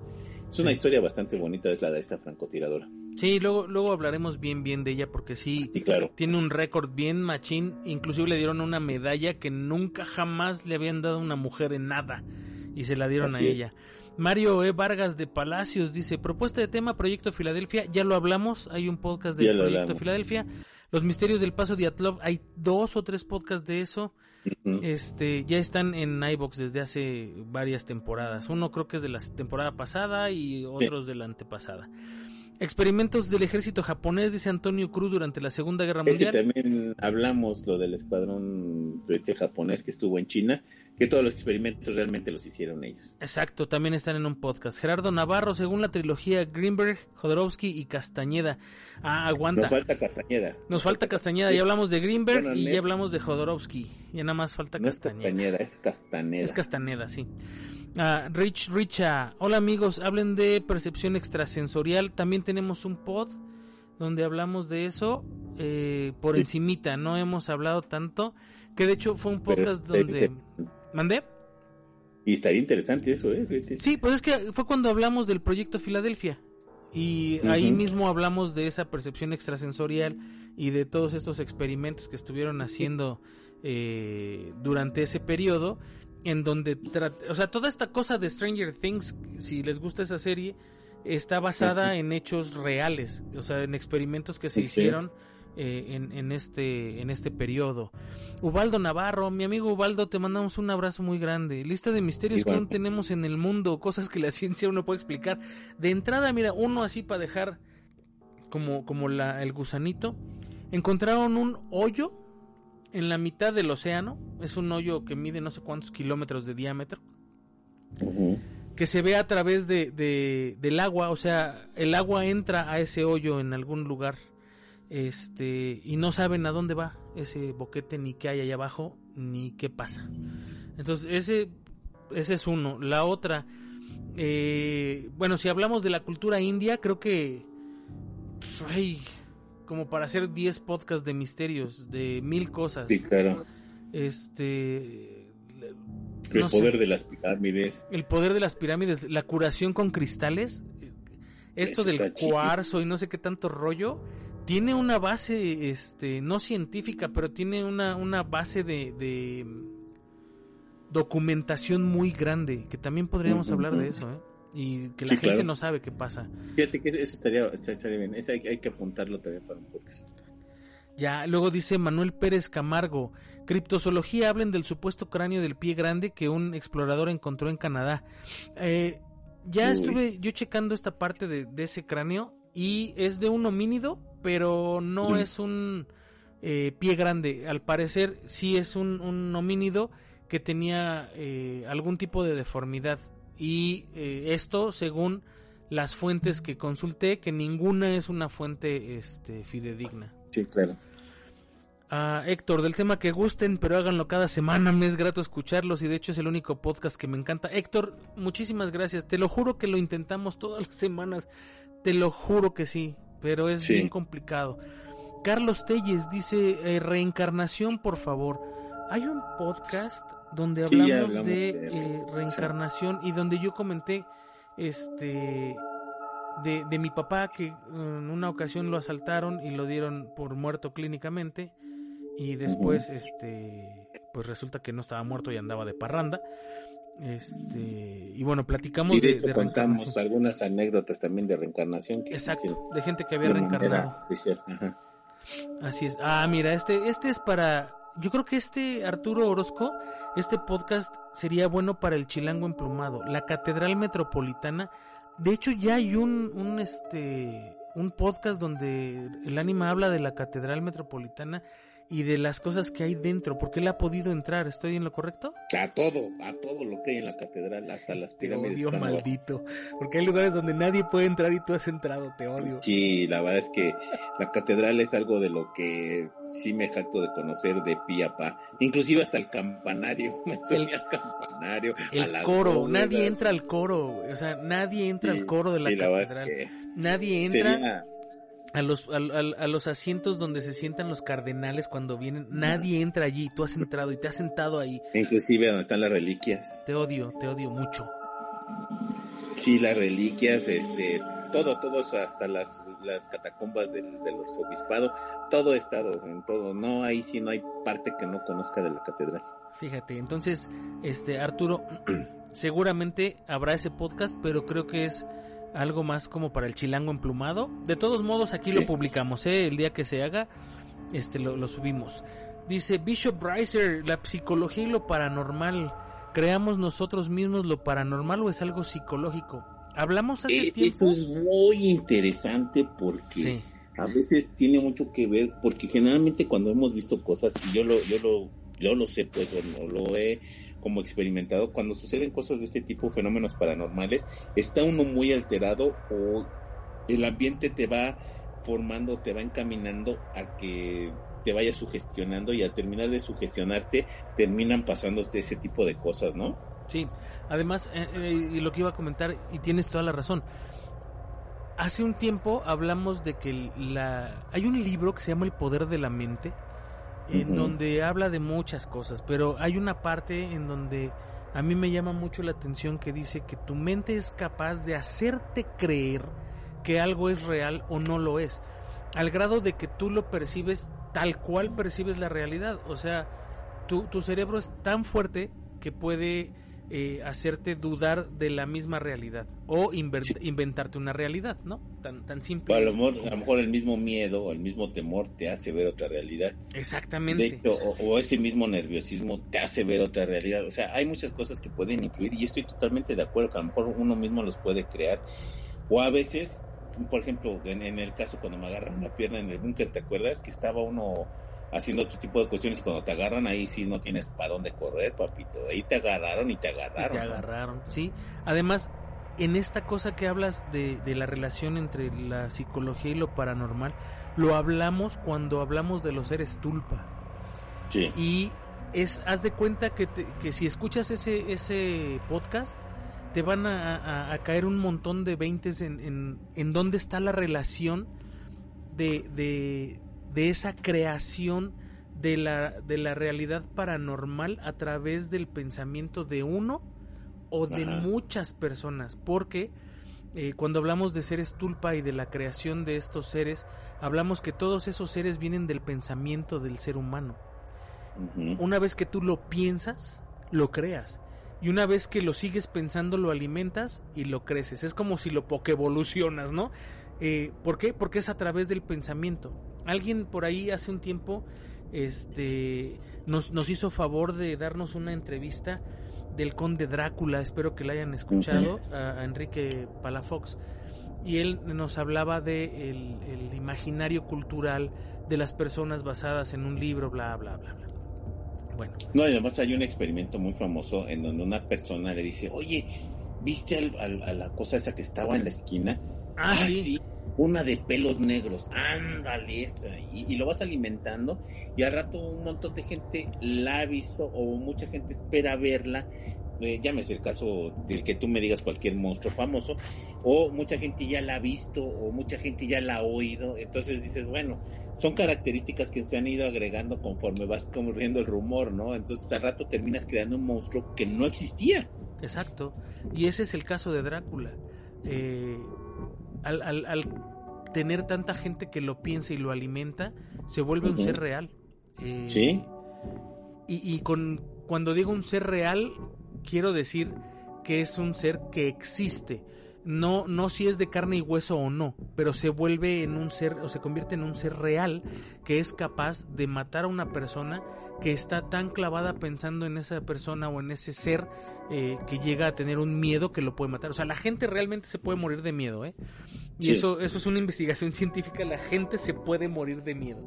S2: Es una historia bastante bonita, es la de esta francotiradora.
S3: Sí, luego, luego hablaremos bien, bien de ella porque sí,
S2: claro.
S3: tiene un récord bien machín, inclusive le dieron una medalla que nunca jamás le habían dado a una mujer en nada y se la dieron a ella. Mario E. Vargas de Palacios dice, propuesta de tema Proyecto Filadelfia, ya lo hablamos, hay un podcast de Proyecto Filadelfia. Los misterios del paso de Atlov, hay dos o tres podcasts de eso. Este, ya están en iBox desde hace varias temporadas. Uno creo que es de la temporada pasada y otros de la antepasada. Experimentos del ejército japonés, dice Antonio Cruz, durante la Segunda Guerra Mundial.
S2: también hablamos lo del escuadrón este japonés que estuvo en China, que todos los experimentos realmente los hicieron ellos.
S3: Exacto, también están en un podcast. Gerardo Navarro, según la trilogía Greenberg, Jodorowsky y Castañeda. Ah, aguanta.
S2: Nos falta Castañeda.
S3: Nos falta Castañeda, ya hablamos de Greenberg y ya hablamos de Jodorowsky. Ya nada más falta Castañeda.
S2: Es Castañeda, es Castaneda,
S3: sí. Ah, Rich Richa, hola amigos, hablen de percepción extrasensorial. También tenemos un pod donde hablamos de eso eh, por encimita. No hemos hablado tanto. Que de hecho fue un podcast donde... ¿Mandé?
S2: Y estaría interesante eso, ¿eh?
S3: Sí, pues es que fue cuando hablamos del proyecto Filadelfia. Y ahí mismo hablamos de esa percepción extrasensorial y de todos estos experimentos que estuvieron haciendo eh, durante ese periodo en donde, o sea, toda esta cosa de Stranger Things, si les gusta esa serie, está basada en hechos reales, o sea, en experimentos que se hicieron eh, en, en, este en este periodo. Ubaldo Navarro, mi amigo Ubaldo, te mandamos un abrazo muy grande. Lista de misterios que aún tenemos en el mundo, cosas que la ciencia uno puede explicar. De entrada, mira, uno así para dejar como, como la, el gusanito. Encontraron un hoyo en la mitad del océano. Es un hoyo que mide no sé cuántos kilómetros de diámetro. Que se ve a través de, del agua. O sea, el agua entra a ese hoyo en algún lugar. Este, y no saben a dónde va ese boquete, ni qué hay allá abajo, ni qué pasa. Entonces, ese, ese es uno. La otra, eh, bueno, si hablamos de la cultura india, creo que. Ay, como para hacer 10 podcasts de misterios, de mil cosas.
S2: Sí, claro.
S3: Este.
S2: El poder de las pirámides.
S3: El poder de las pirámides, la curación con cristales. Esto del cuarzo y no sé qué tanto rollo. Tiene una base, este, no científica, pero tiene una, una base de, documentación muy grande, que también podríamos hablar de eso, ¿eh? y que la gente no sabe qué pasa.
S2: Fíjate que eso estaría, estaría bien, eso hay, que apuntarlo también para un podcast.
S3: Ya, luego dice Manuel Pérez Camargo, criptozoología hablen del supuesto cráneo del pie grande que un explorador encontró en Canadá. Eh, ya estuve yo checando esta parte de, ese cráneo y es de un homínido, pero no es un eh, pie grande. Al parecer sí es un, un homínido que tenía eh, algún tipo de deformidad y eh, esto según las fuentes que consulté, que ninguna es una fuente este, fidedigna.
S2: Sí, claro.
S3: a Héctor, del tema que gusten, pero háganlo cada semana, me es grato escucharlos y de hecho es el único podcast que me encanta. Héctor, muchísimas gracias, te lo juro que lo intentamos todas las semanas, te lo juro que sí, pero es bien complicado. Carlos Telles dice, eh, reencarnación, por favor. Hay un podcast donde hablamos, de, eh, reencarnación y donde yo comenté este de, de, mi papá que en una ocasión lo asaltaron y lo dieron por muerto clínicamente y después este pues resulta que no estaba muerto y andaba de parranda este y bueno platicamos
S2: de, contamos algunas anécdotas también de reencarnación
S3: exacto de gente que había reencarnado. así es. Ah mira este este es para yo creo que este Arturo Orozco, este podcast sería bueno para el Chilango emplumado, la Catedral Metropolitana. De hecho, ya hay un, un este un podcast donde el ánima habla de la Catedral Metropolitana y de las cosas que hay dentro, porque él ha podido entrar, ¿estoy en lo correcto?
S2: A todo, a todo lo que hay en la catedral, hasta las pirámides.
S3: Te odio, maldito, porque hay lugares donde nadie puede entrar y tú has entrado, te odio.
S2: Sí, la verdad es que la catedral es algo de lo que sí me jacto de conocer de pie a pa, inclusive hasta el campanario, me el, al campanario.
S3: El coro, nadie entra al coro, o sea, nadie entra al coro de la catedral. nadie entra a los, a, a, los asientos donde se sientan los cardenales cuando vienen. Nadie entra allí. Tú has entrado y te has sentado ahí.
S2: Inclusive donde están las reliquias.
S3: Te odio, te odio mucho.
S2: Sí, las reliquias, este, todo, todo hasta las, las catacumbas del, del arzobispado, todo estado en todo. No, ahí sí no hay parte que no conozca de la catedral.
S3: Fíjate, entonces, este, Arturo, seguramente habrá ese podcast, pero creo que es algo más como para el chilango emplumado. De todos modos, aquí lo publicamos, ¿eh? el día que se haga, este lo, lo subimos. Dice Bishop Brycer, la psicología y lo paranormal. ¿Creamos nosotros mismos lo paranormal o es algo psicológico? Hablamos hace
S2: Eh,
S3: tiempo.
S2: Eso es muy interesante porque
S3: Sí.
S2: a veces tiene mucho que ver, porque generalmente cuando hemos visto cosas, y yo lo, yo lo, yo lo sé, pues, o lo, lo he como experimentado, cuando suceden cosas de este tipo, fenómenos paranormales, está uno muy alterado o el ambiente te va formando, te va encaminando a que te vaya sugestionando y al terminar de sugestionarte terminan pasándote ese tipo de cosas, ¿no?
S3: Sí, además, eh, eh, y lo que iba a comentar, y tienes toda la razón. Hace un tiempo hablamos de que la hay un libro que se llama El poder de la mente, en donde habla de muchas cosas, pero hay una parte en donde a mí me llama mucho la atención que dice que tu mente es capaz de hacerte creer que algo es real o no lo es, al grado de que tú lo percibes tal cual percibes la realidad, o sea, tu, tu cerebro es tan fuerte que puede eh, hacerte dudar de la misma realidad o
S2: Sí.
S3: inventarte una realidad, ¿no? Tan, tan
S2: O
S3: simple.
S2: a, lo mejor, a lo mejor el mismo miedo o el mismo temor te hace ver otra realidad. De
S3: Exactamente.
S2: hecho, o, o ese mismo nerviosismo te hace ver otra realidad. O sea, hay muchas cosas que pueden influir y estoy totalmente de acuerdo que a lo mejor uno mismo los puede crear. O a veces, por ejemplo, en, en el caso cuando me agarran la pierna en el búnker, ¿te acuerdas que estaba uno haciendo otro tipo de cuestiones y cuando te agarran ahí sí no tienes para dónde correr, papito? Ahí te agarraron y te
S3: Y
S2: agarraron.
S3: te agarraron, sí. Además, en esta cosa que hablas de, de la relación entre la psicología y lo paranormal, lo hablamos cuando hablamos de los seres tulpa.
S2: Sí.
S3: Y es, haz de cuenta que, te- que si escuchas ese, ese podcast, te van a, a- a caer un montón de veintes en, en, en dónde está la relación de, de, de esa creación de la, de la realidad paranormal a través del pensamiento de uno o de
S2: Ajá.
S3: muchas personas. Porque eh, cuando hablamos de seres tulpa y de la creación de estos seres, hablamos que todos esos seres vienen del pensamiento del ser humano. Una vez que tú lo piensas, lo creas. Y una vez que lo sigues pensando, lo alimentas y lo creces. Es como si lo evolucionas, ¿no? Eh, ¿Por qué? Porque es a través del pensamiento. Alguien por ahí hace un tiempo este, nos, nos hizo favor de darnos una entrevista del conde Drácula. Espero que la hayan escuchado, a, a Enrique Palafox. Y él nos hablaba de el, el imaginario cultural de las personas basadas en un libro, bla, bla, bla, bla. Bueno,
S2: No, y además hay un experimento muy famoso en donde una persona le dice, oye, ¿viste al- al- a la cosa esa que estaba en la esquina?
S3: Ah, sí.
S2: una de pelos negros, ándale esa, y, y lo vas alimentando y al rato un montón de gente la ha visto o mucha gente espera verla, eh, llámese el caso del que tú me digas cualquier monstruo famoso, o mucha gente ya la ha visto o mucha gente ya la ha oído, entonces dices, bueno, son características que se han ido agregando conforme vas corriendo el rumor, ¿no? Entonces al rato terminas creando un monstruo que no existía.
S3: Exacto. Y ese es el caso de Drácula. Eh, al, al- al tener tanta gente que lo piensa y lo alimenta, se vuelve un ser real. Eh,
S2: Sí.
S3: Y, y con cuando digo un ser real, quiero decir que es un ser que existe. No, no si es de carne y hueso o no, pero se vuelve en un ser o se convierte en un ser real que es capaz de matar a una persona que está tan clavada pensando en esa persona o en ese ser eh, que llega a tener un miedo que lo puede matar. O sea, la gente realmente se puede morir de miedo, ¿eh? Y
S2: Sí.
S3: eso, eso es una investigación científica, la gente se puede morir de miedo.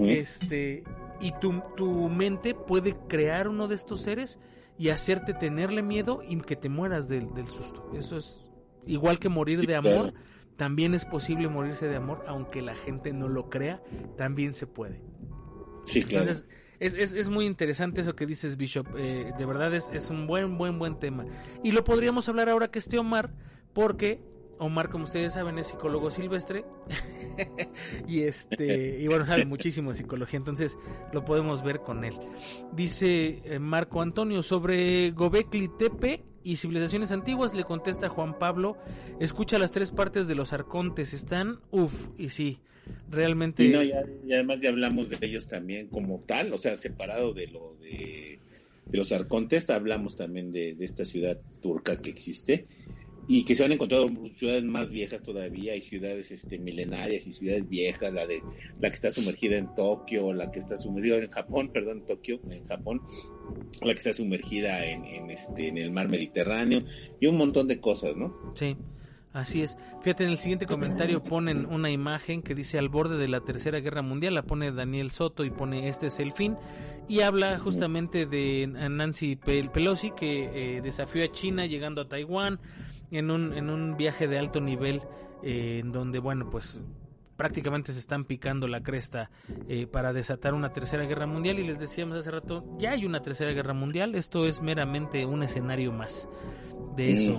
S3: Este, y tu, tu mente puede crear uno de estos seres y hacerte tenerle miedo y que te mueras del, del susto. Eso es igual que morir de amor. También es posible morirse de amor, aunque la gente no lo crea, también se puede.
S2: Sí, claro.
S3: Entonces, es, es, es muy interesante eso que dices, Bishop. Eh, de verdad es, es un buen, buen, buen tema. Y lo podríamos hablar ahora que esté Omar, porque Omar, como ustedes saben, es psicólogo silvestre y este y bueno sabe muchísimo de psicología, entonces lo podemos ver con él. Dice eh, Marco Antonio sobre Gobekli Tepe y civilizaciones antiguas le contesta Juan Pablo, escucha las tres partes de los arcontes, están uff y sí, realmente.
S2: Y, y además ya hablamos de ellos también como tal, o sea, separado de lo de, de los arcontes, hablamos también de, de esta ciudad turca que existe y que se han encontrado ciudades más viejas todavía, hay ciudades este, milenarias y ciudades viejas, la de la que está sumergida en Tokio, la que está sumergida en Japón, perdón, Tokio, en Japón, la que está sumergida en, en, este, en el mar Mediterráneo y un montón de cosas, ¿no?
S3: Sí. Así es. Fíjate, en el siguiente comentario ponen una imagen que dice al borde de la Tercera Guerra Mundial, la pone Daniel Soto y pone este es el fin. Y habla justamente de Nancy Pelosi que eh, desafió a China llegando a Taiwán en un, en un viaje de alto nivel eh, en donde, bueno, pues prácticamente se están picando la cresta eh, para desatar una tercera guerra mundial y les decíamos hace rato, ya hay una tercera guerra mundial, esto es meramente un escenario más de eso.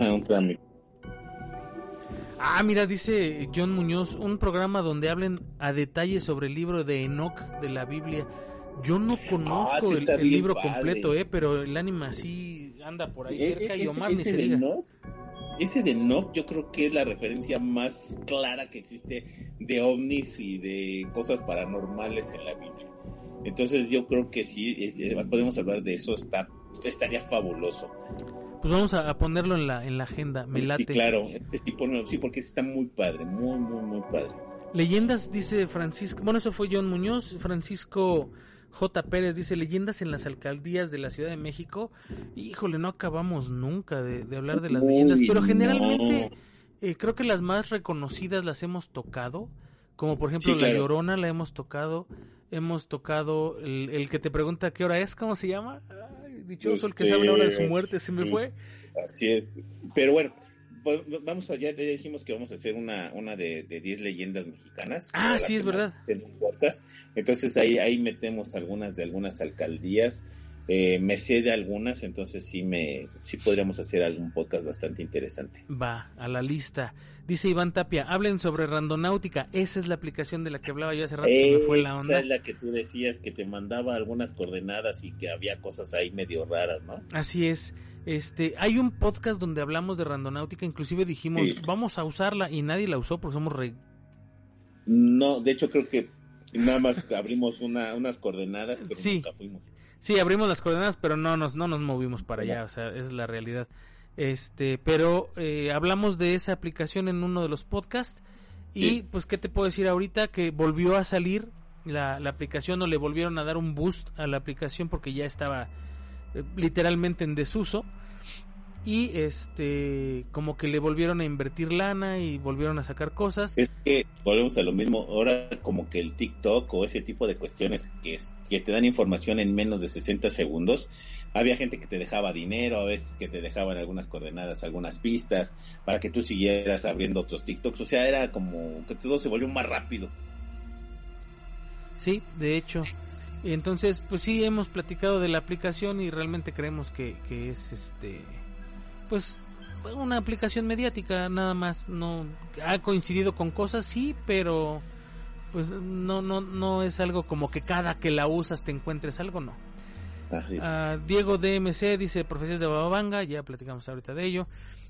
S3: Ah, mira, dice John Muñoz, un programa donde hablen a detalle sobre el libro de Enoch de la Biblia. Yo no conozco ah, sí el, el, libro padre. completo, eh, pero el ánima sí anda por ahí
S2: Eh,
S3: cerca y
S2: ese-
S3: Omar ni se diga.
S2: Enoch, ese de Enoch yo creo que es la referencia más clara que existe de ovnis y de cosas paranormales en la Biblia. Entonces yo creo que sí, es- es- podemos hablar de eso, está, estaría fabuloso.
S3: Pues vamos a, a ponerlo en la, en la agenda, me
S2: Sí,
S3: late.
S2: claro, sí, sí, porque está muy padre, muy, muy, muy padre.
S3: Leyendas, dice Francisco, bueno, eso fue John Muñoz, Francisco J. Pérez dice, leyendas en las alcaldías de la Ciudad de México. Híjole, no acabamos nunca de, de hablar de las
S2: Uy,
S3: leyendas, pero
S2: no.
S3: generalmente eh, creo que las más reconocidas las hemos tocado, como por ejemplo
S2: Sí,
S3: La. Llorona la hemos tocado, hemos tocado el, el que te pregunta qué hora es, ¿cómo se llama? Ay, dichoso el que
S2: Este,
S3: sabe la hora de su muerte, se me fue.
S2: Así es. Pero bueno, vamos allá, ya dijimos que vamos a hacer una, una de, de 10 leyendas mexicanas.
S3: Ah, sí, es verdad.
S2: podcasts. Entonces ahí, ahí metemos algunas de algunas alcaldías. Eh, me sé de algunas, entonces sí me sí podríamos hacer algún podcast bastante interesante.
S3: Va, a la lista. Dice Iván Tapia, hablen sobre Randonáutica. Esa es la aplicación de la que hablaba yo hace rato, se me fue la
S2: Esa
S3: onda.
S2: es la que tú decías que te mandaba algunas coordenadas y que había cosas ahí medio raras, ¿no?
S3: Así es. Este, hay un podcast donde hablamos de Randonáutica, inclusive dijimos,
S2: Sí.
S3: vamos a usarla y nadie la usó porque somos re...
S2: No, de hecho creo que nada más abrimos una, unas coordenadas, pero
S3: Sí.
S2: nunca fuimos.
S3: Sí, abrimos las coordenadas, pero no nos, no nos movimos para allá, o sea, es la realidad. Este, pero eh, hablamos de esa aplicación en uno de los podcasts y
S2: Sí.
S3: pues, ¿qué te puedo decir ahorita? Que volvió a salir la, la aplicación o le volvieron a dar un boost a la aplicación porque ya estaba eh, literalmente en desuso y este como que le volvieron a invertir lana y volvieron a sacar cosas
S2: Es que volvemos a lo mismo, ahora como que el TikTok o ese tipo de cuestiones que, es, que te dan información en menos de 60 segundos, había gente que te dejaba dinero, a veces que te dejaban algunas coordenadas, algunas pistas, para que tú siguieras abriendo otros TikToks, o sea, era como que todo se volvió más rápido.
S3: Sí, de hecho. Entonces, pues sí, hemos platicado de la aplicación y realmente creemos que, que es este, pues una aplicación mediática, nada más. No ha coincidido con cosas, sí, pero pues no, no, no es algo como que cada que la usas te encuentres algo, no. Ah, Diego DMC dice Profecías de Bababanga, ya platicamos ahorita de ello.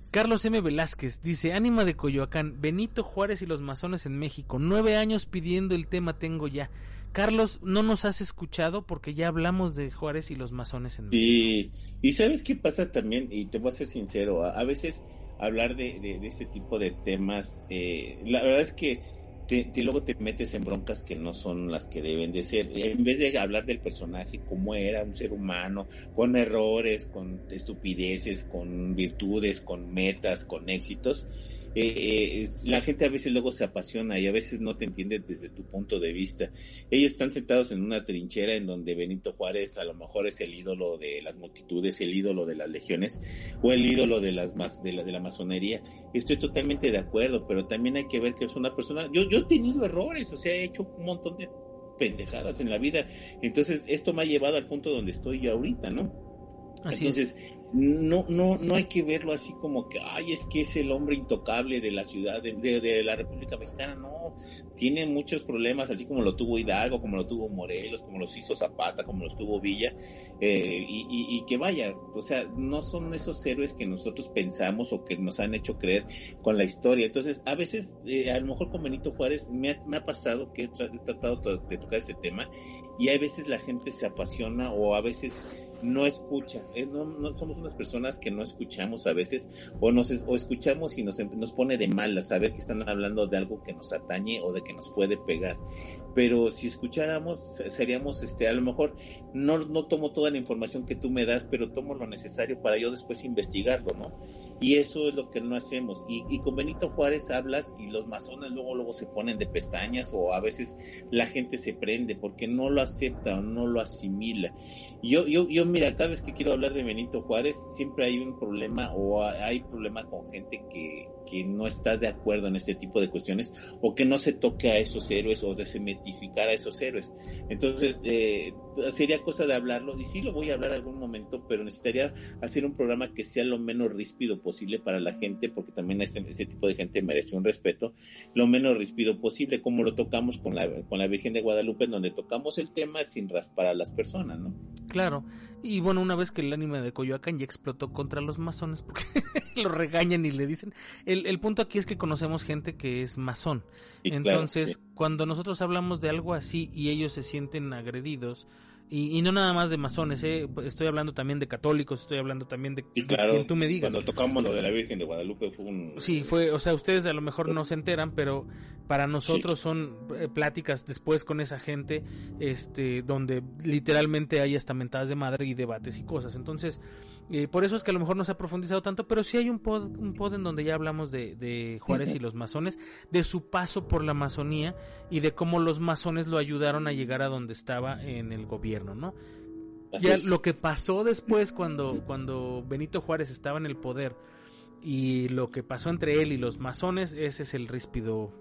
S3: Carlos M. Velázquez dice Ánima de Coyoacán, Benito Juárez y los masones en México. Nueve años pidiendo el tema tengo ya. Carlos, no nos has escuchado porque ya hablamos de Juárez y los masones en.
S2: Sí, y sabes qué pasa también, y te voy a ser sincero, a, a veces hablar de, de, de este tipo de temas, eh, la verdad es que te, te- luego te metes en broncas que no son las que deben de ser. En vez de hablar del personaje, cómo era un ser humano, con errores, con estupideces, con virtudes, con metas, con éxitos, eh, eh, la gente a veces luego se apasiona y a veces no te entiende desde tu punto de vista. Ellos están sentados en una trinchera en donde Benito Juárez a lo mejor es el ídolo de las multitudes, el ídolo de las legiones o el ídolo de las mas- de la, de la masonería. Estoy totalmente de acuerdo, pero también hay que ver que es una persona. Yo, yo he tenido errores, o sea, he hecho un montón de pendejadas en la vida. Entonces, esto me ha llevado al punto donde estoy yo ahorita, ¿no?
S3: Así
S2: Entonces, no, no, no hay que verlo así como que, ay, es que es el hombre intocable de la ciudad, de, de, la República Mexicana. No, tiene muchos problemas, así como lo tuvo Hidalgo, como lo tuvo Morelos, como los hizo Zapata, como los tuvo Villa, eh, y, y, que vaya, o sea, no son esos héroes que nosotros pensamos o que nos han hecho creer con la historia. Entonces, a veces, eh, a lo mejor con Benito Juárez me ha, me ha pasado que he, tratado de tocar este tema y a veces la gente se apasiona o a veces no escucha. Eh, no, no, somos unas personas que no escuchamos a veces o nos o escuchamos y nos, nos pone de mal saber que están hablando de algo que nos atañe o de que nos puede pegar. Pero si escucháramos, seríamos, este, a lo mejor, no, no tomo toda la información que tú me das, pero tomo lo necesario para yo después investigarlo, ¿no? Y eso es lo que no hacemos. Y, y, con Benito Juárez hablas y los masones luego, luego se ponen de pestañas o a veces la gente se prende porque no lo acepta o no lo asimila. Yo, yo, yo, mira, cada vez que quiero hablar de Benito Juárez, siempre hay un problema o hay problema con gente que, que no está de acuerdo en este tipo de cuestiones o que no se toque a esos héroes o desmitificar a esos héroes. Entonces, eh, sería cosa de hablarlo y sí lo voy a hablar algún momento, pero necesitaría hacer un programa que sea lo menos ríspido posible para la gente, porque también ese, ese tipo de gente merece un respeto, lo menos ríspido posible, como lo tocamos con la, con la Virgen de Guadalupe, en donde tocamos el tema sin raspar a las personas, ¿no?
S3: Claro, y bueno, una vez que el anime de Coyoacán ya explotó contra los masones, porque lo regañan y le dicen, el, el punto aquí es que conocemos gente que es masón, entonces cuando nosotros hablamos de algo así y ellos se sienten agredidos, y, no nada más de masones, ¿eh? estoy hablando también de católicos, estoy hablando también de,
S2: quien tú me digas. Cuando tocamos lo de la Virgen de Guadalupe fue un...
S3: Sí, fue, o sea, ustedes a lo mejor no se enteran, pero para nosotros son eh, pláticas después con esa gente, este, donde literalmente hay estamentadas de madre y debates y cosas. Entonces, eh, por eso es que a lo mejor no se ha profundizado tanto, pero sí hay un pod, un pod en donde ya hablamos de, Juárez y los masones, de su paso por la masonía y de cómo los masones lo ayudaron a llegar a donde estaba en el gobierno, ¿no? ya lo que pasó después cuando, cuando Benito Juárez estaba en el poder y lo que pasó entre él y los masones, ese es el ríspido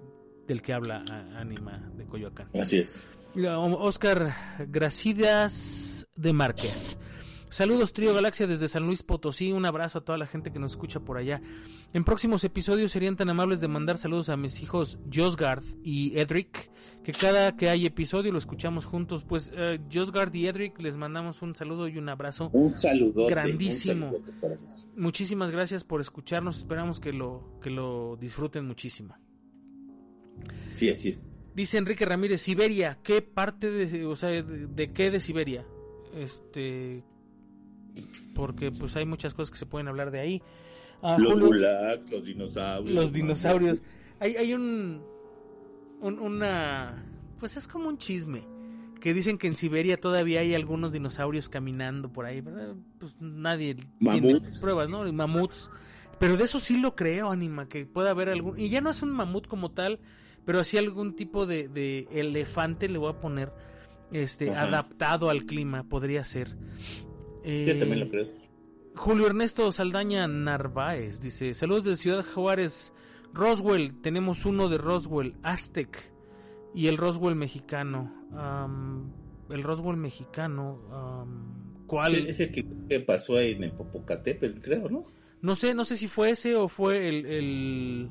S3: del que habla Anima de Coyoacán.
S2: Así es.
S3: Oscar Gracidas de Márquez. Saludos Trío Galaxia desde San Luis Potosí, un abrazo a toda la gente que nos escucha por allá. En próximos episodios serían tan amables de mandar saludos a mis hijos Josgard y Edric, que cada que hay episodio lo escuchamos juntos. Pues uh, Josgard y Edric les mandamos un saludo y un abrazo.
S2: Un saludo
S3: grandísimo. Muchísimas gracias por escucharnos, esperamos que lo que lo disfruten muchísimo.
S2: Sí, así es.
S3: Dice Enrique Ramírez, Siberia, ¿qué parte de, o sea, de, de qué de Siberia? Este, porque pues hay muchas cosas que se pueden hablar de ahí.
S2: Ah, los gulags, los dinosaurios.
S3: Los dinosaurios. Hay, hay un, una... Pues es como un chisme. Que dicen que en Siberia todavía hay algunos dinosaurios caminando por ahí. Pues nadie tiene pruebas, ¿no? Mamuts. Pero de eso sí lo creo, Anima, que pueda haber algún... Y ya no es un mamut como tal, pero así algún tipo de, de elefante le voy a poner, este, adaptado al clima, podría ser.
S2: Yo también lo creo.
S3: Julio Ernesto Saldaña Narváez dice: Saludos de Ciudad Juárez. Roswell, tenemos uno de Roswell, Aztec y el Roswell mexicano. el Roswell mexicano, ¿cuál?
S2: Es el que pasó ahí en el Popocatépetl, creo, ¿no?
S3: No sé, no sé si fue ese o fue el el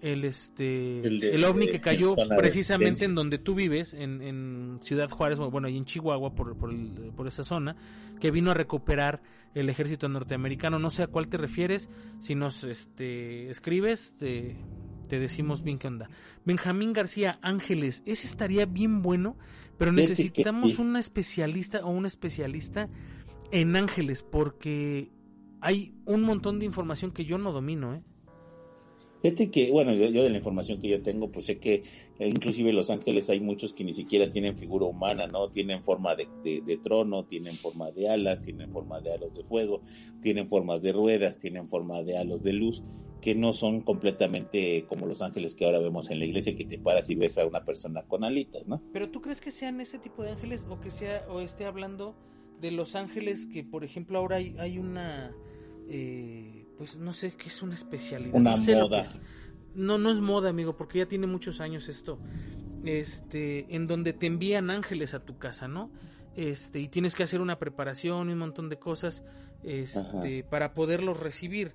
S3: este el, ovni que cayó precisamente en donde tú vives en, en Ciudad Juárez bueno y en Chihuahua por, por, esa zona que vino a recuperar el ejército norteamericano. No sé a cuál te refieres si nos este escribes te, te decimos bien qué onda. Benjamín García Ángeles ese estaría bien bueno pero necesitamos una especialista o un especialista en ángeles porque hay un montón de información que yo no domino eh
S2: Fíjate que, bueno, yo, de la información que yo tengo, pues sé que eh, inclusive Los Ángeles hay muchos que ni siquiera tienen figura humana, ¿no? Tienen forma de, de, trono, tienen forma de alas, tienen forma de halos de fuego, tienen formas de ruedas, tienen forma de halos de luz, que no son completamente como Los Ángeles que ahora vemos en la iglesia, que te paras y ves a una persona con alitas, ¿no?
S3: Pero tú crees que sean ese tipo de ángeles o que sea, o esté hablando de Los Ángeles que, por ejemplo, ahora hay, hay una... Eh pues no sé qué es una especialidad.
S2: Una moda.
S3: No, no es moda, amigo, porque ya tiene muchos años esto. Este, en donde te envían ángeles a tu casa, ¿no? este, y tienes que hacer una preparación y un montón de cosas este, para poderlos recibir.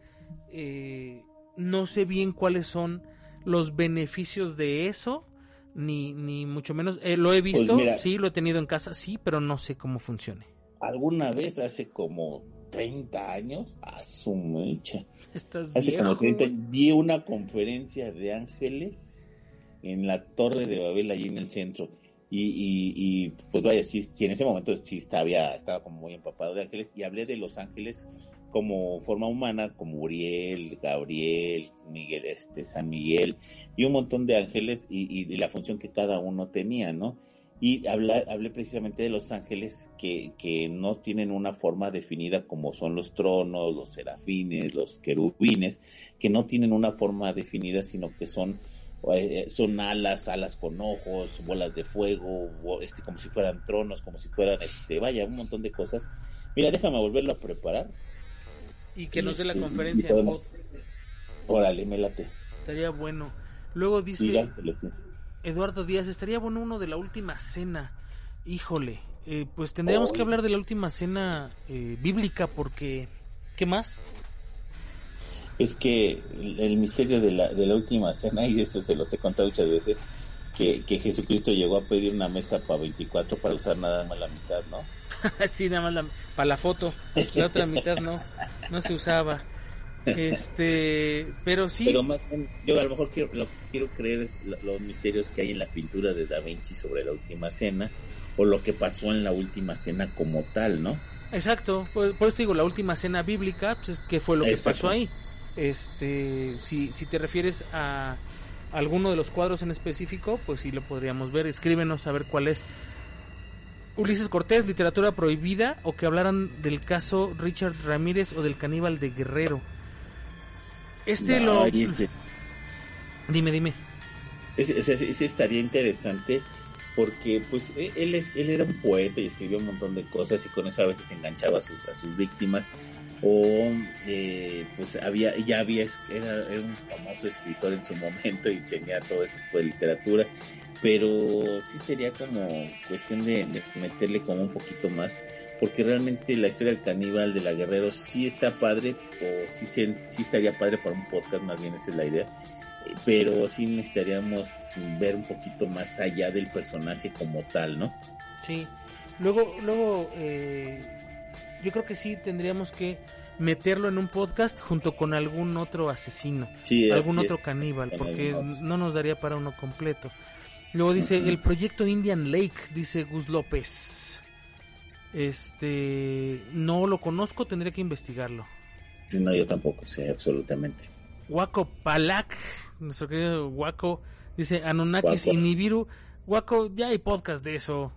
S3: Eh, no sé bien cuáles son los beneficios de eso, ni, ni mucho menos. Eh, lo he visto, pues sí, lo he tenido en casa, sí, pero no sé cómo funcione.
S2: Alguna vez hace como 30 años, a su mecha.
S3: Estás
S2: hace como 30 di una conferencia de ángeles en la Torre de Babel, allí en el centro. Y, y, pues vaya, sí, en ese momento sí estaba, estaba como muy empapado de ángeles y hablé de los ángeles como forma humana, como Uriel, Gabriel, Miguel, este, San Miguel y un montón de ángeles y, la función que cada uno tenía, ¿no? Y hablé, hablé precisamente de los ángeles que, que, no tienen una forma definida como son los tronos, los serafines, los querubines, que no tienen una forma definida, sino que son, eh, son alas, alas con ojos, bolas de fuego, este, como si fueran tronos, como si fueran, este, vaya, un montón de cosas. Mira, déjame volverlo a preparar
S3: y que nos dé la este, conferencia.
S2: Órale, me late.
S3: Estaría bueno. Luego dice Eduardo Díaz, estaría bueno uno de la última cena. Híjole, eh, pues tendríamos que hablar de la última cena eh, bíblica porque... ¿Qué más?
S2: Es que el, misterio de la, de la última cena, y eso se los he contado muchas veces, que, que Jesucristo llegó a pedir una mesa para 24 para usar nada más la mitad, ¿no?
S3: sí, nada más para la foto. La otra mitad no, no se usaba. Este, pero sí.
S2: Pero más, yo a lo mejor quiero, lo que quiero creer es los misterios que hay en la pintura de Da Vinci sobre la última cena o lo que pasó en la última cena como tal, ¿no?
S3: Exacto, por, por eso digo, la última cena bíblica, pues que fue lo que pasó ahí. Este, si, si te refieres a alguno de los cuadros en específico, pues sí lo podríamos ver. Escríbenos a ver cuál es. Ulises Cortés, literatura prohibida, o que hablaran del caso Richard Ramírez o del caníbal de Guerrero. Este lo. Dime, dime.
S2: Ese, estaría interesante porque pues e, él es él era un poeta y escribió un montón de cosas y con eso a veces enganchaba a sus a sus víctimas o eh, pues había ya había era, un famoso escritor en su momento y tenía todo ese tipo de literatura pero sí sería como cuestión de, meterle como un poquito más porque realmente la historia del caníbal de la guerrero sí está padre o sí, sí estaría padre para un podcast más bien esa es la idea pero sí necesitaríamos ver un poquito más allá del personaje como tal no
S3: sí luego luego eh yo creo que sí tendríamos que meterlo en un podcast junto con algún otro asesino, algún otro caníbal, porque no nos daría para uno completo. Luego dice el proyecto Indian Lake, dice Gus López. Este, no lo conozco, tendría que investigarlo.
S2: No, yo tampoco sé, absolutamente.
S3: Waco Palak, nuestro querido Waco, dice Anunnakis y Nibiru. Waco, ya hay podcast de eso.